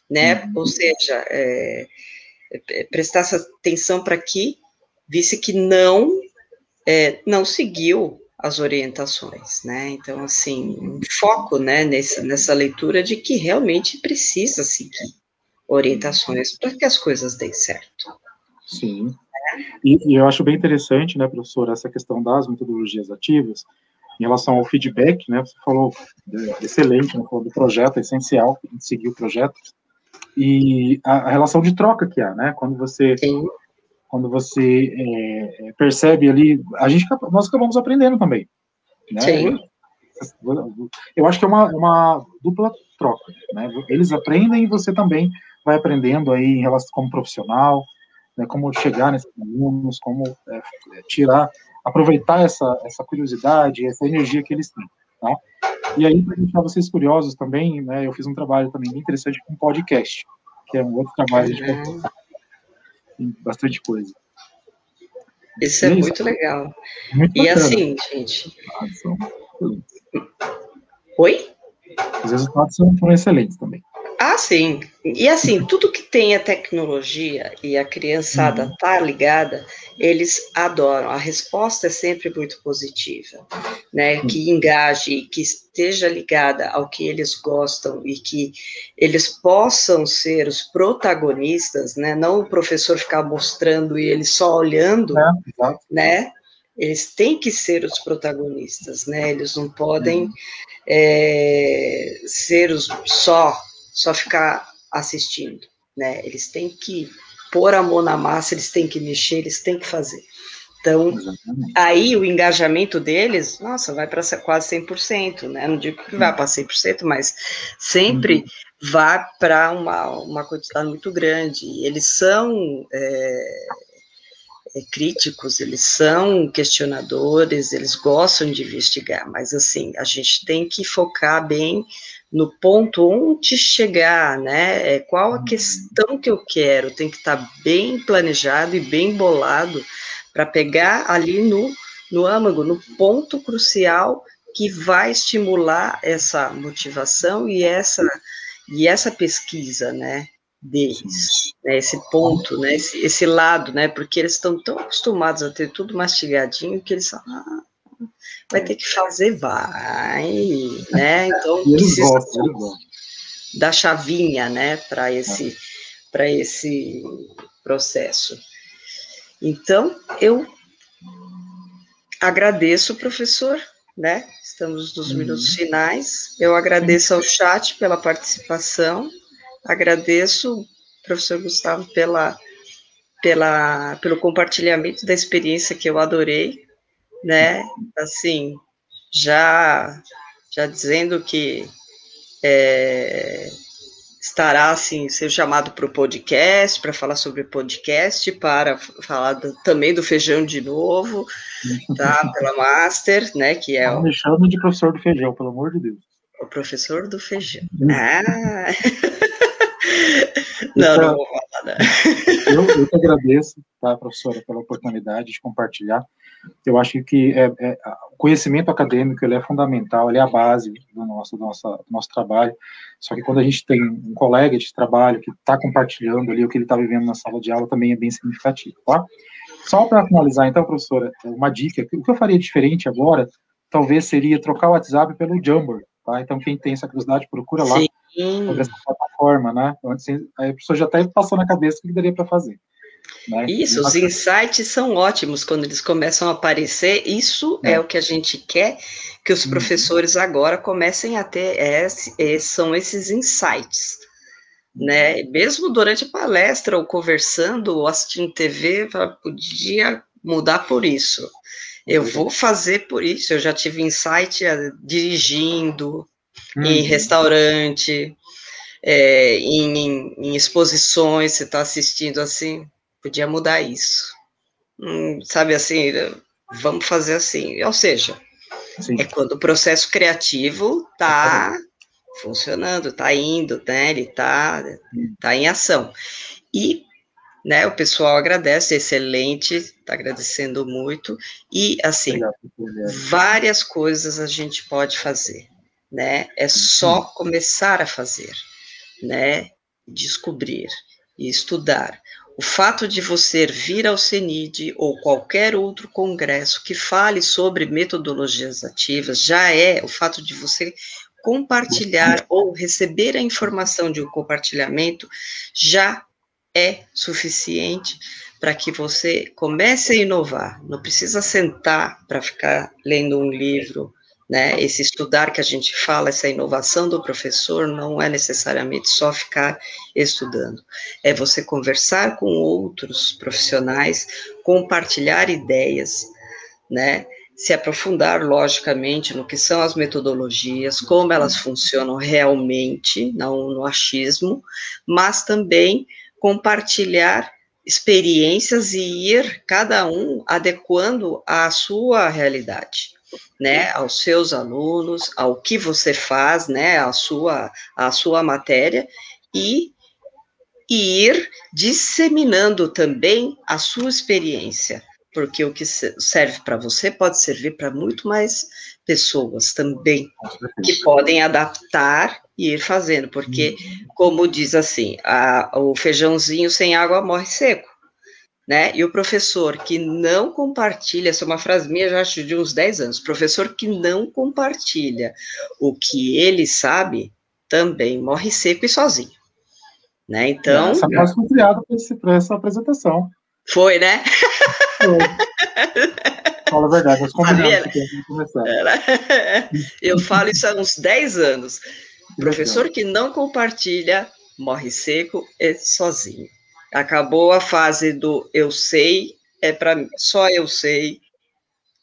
né? Uhum. Ou seja, é, é, prestar atenção para que visse que não é, não seguiu as orientações, né? Então, assim, um foco, né, nessa, nessa leitura de que realmente precisa seguir orientações para que as coisas deem certo. Sim. E, e, eu acho bem interessante, né, professor, essa questão das metodologias ativas, em relação ao feedback, né, você falou é, excelente, né, falou do projeto, é essencial, seguir o projeto, e a, a, relação de troca que há, né, quando você Sim quando você é, é, percebe ali, a gente nós acabamos aprendendo também. Né? Sim. Eu acho que é uma, é uma dupla troca, né? Eles aprendem e você também vai aprendendo aí em relação como profissional, né? Como chegar nesses alunos, como é, tirar, aproveitar essa essa curiosidade, essa energia que eles têm, tá? E aí para deixar vocês curiosos também, né? Eu fiz um trabalho também interessante com podcast, que é um outro trabalho de uhum tem bastante coisa. Isso é, é muito legal. Muito e assim, gente. Oi? Os resultados são, foram excelentes também. Ah, sim. E assim, tudo que tem a tecnologia e a criançada uhum. tá ligada, eles adoram. A resposta é sempre muito positiva, né? Uhum. Que engaje, que esteja ligada ao que eles gostam e que eles possam ser os protagonistas, né? Não o professor ficar mostrando e ele só olhando, é, né? Eles têm que ser os protagonistas, né? Eles não podem é, ser os só só ficar assistindo, né? Eles têm que pôr a mão na massa, eles têm que mexer, eles têm que fazer. Então, Exatamente. aí o engajamento deles, nossa, vai para quase 100%, né? Não digo que vai para 100%, mas sempre uhum. vai para uma, uma quantidade muito grande. Eles são é, é, críticos, eles são questionadores, eles gostam de investigar, mas assim, a gente tem que focar bem no ponto onde chegar, né? É, qual a questão que eu quero? Tem que estar tá bem planejado e bem bolado para pegar ali no, no âmago, no ponto crucial que vai estimular essa motivação e essa e essa pesquisa, né? Deles, né, esse ponto, né, esse, esse lado, né, porque eles estão tão acostumados a ter tudo mastigadinho que eles falam, ah, vai ter que fazer, vai, né? Então <laughs> precisa da chavinha, né, para esse para esse processo. Então eu agradeço, professor, né? Estamos nos uhum. minutos finais. Eu agradeço ao chat pela participação. Agradeço, professor Gustavo, pela, pela, pelo compartilhamento da experiência que eu adorei né? Assim, já já dizendo que é, estará assim ser chamado para o podcast para falar sobre podcast para falar do, também do feijão de novo tá? <laughs> Pela master né? Que é não me chama de professor do feijão pelo amor de Deus. O professor do feijão. Ah <laughs> não, não vou falar né? eu, eu que agradeço tá professora pela oportunidade de compartilhar eu acho que é, é, o conhecimento acadêmico ele é fundamental, ele é a base do nosso, do nosso, do nosso trabalho. Só que quando a gente tem um colega de trabalho que está compartilhando ali o que ele está vivendo na sala de aula, também é bem significativo, tá? Só para finalizar, então, professora, uma dica: o que eu faria diferente agora, talvez seria trocar o WhatsApp pelo Jamboard, tá? Então, quem tem essa curiosidade, procura lá Sim. Sobre essa plataforma, né? Então, assim, aí a pessoa já está passando na cabeça o que daria para fazer. Né? Isso, os insights são ótimos quando eles começam a aparecer. Isso é, é o que a gente quer que os uhum. professores agora comecem a ter. É, é, são esses insights. Né? Mesmo durante a palestra, ou conversando, ou assistindo TV, podia mudar por isso. Eu vou fazer por isso. Eu já tive insight eh, dirigindo, uhum. em restaurante, é, em, em, exposições, você está assistindo assim, podia mudar isso. Hum, sabe assim, vamos fazer assim. Ou seja, Sim. é quando o processo criativo está funcionando, está indo, né? Ele está tá em ação. E né? O pessoal agradece, excelente, está agradecendo muito. E, assim, Obrigado, várias coisas a gente pode fazer, né? É só começar a fazer, né? Descobrir e estudar. O fato de você vir ao CENID ou qualquer outro congresso que fale sobre metodologias ativas já é o fato de você compartilhar ou receber a informação de um compartilhamento já é suficiente para que você comece a inovar. Não precisa sentar para ficar lendo um livro, né? Esse estudar que a gente fala, essa inovação do professor, não é necessariamente só ficar estudando. É você conversar com outros profissionais, compartilhar ideias, né? Se aprofundar, logicamente, no que são as metodologias, como elas funcionam realmente, não no achismo, mas também compartilhar experiências e ir cada um adequando à sua realidade, né, aos seus alunos, ao que você faz, né, a sua a sua matéria e, e ir disseminando também a sua experiência, porque o que serve para você pode servir para muito mais pessoas também que podem adaptar e ir fazendo, porque, uhum. como diz assim, a, o feijãozinho sem água morre seco. Né? E o professor que não compartilha, essa é uma frase minha, já acho de uns 10 anos, professor que não compartilha o que ele sabe, também morre seco e sozinho. Né? Então. Essa frase foi criada para essa apresentação. Foi, né? Foi. Fala a verdade, nós combinamos que começar. <laughs> Eu falo isso há uns 10 anos. Professor que não compartilha morre seco e sozinho. Acabou a fase do eu sei, é para mim, só eu sei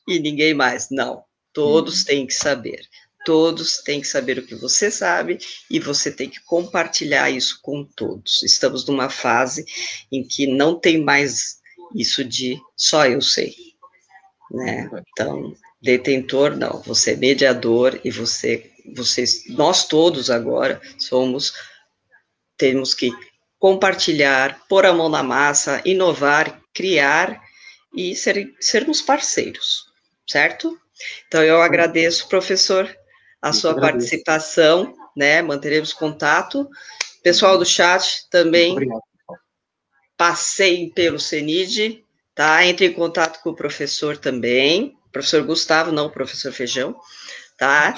e ninguém mais. Não, todos hum. têm que saber. Todos têm que saber o que você sabe e você tem que compartilhar isso com todos. Estamos numa fase em que não tem mais isso de só eu sei né? Então, detentor não, você é mediador e você, vocês, nós todos agora somos, temos que compartilhar, pôr a mão na massa, inovar, criar e ser, sermos parceiros, certo? Então, eu agradeço, professor, a sua participação, né? Manteremos contato. Pessoal do chat também passei pelo CENID, tá? Entre em contato com o professor também, professor Gustavo, não o professor Feijão, tá?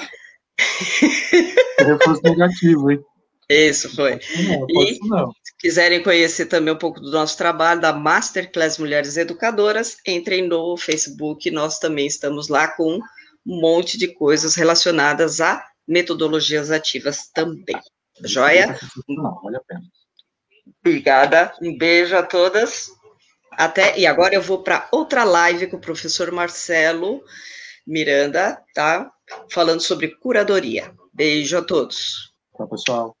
Reforço negativo, hein? Isso foi. Não, e se quiserem conhecer também um pouco do nosso trabalho da Masterclass Mulheres Educadoras, entrem no Facebook, nós também estamos lá com um monte de coisas relacionadas a metodologias ativas também. Joia? Não, vale a pena. Obrigada, um beijo a todas. Até, e agora eu vou para outra live com o professor Marcelo Miranda, tá? Falando sobre curadoria. Beijo a todos. Tchau, pessoal.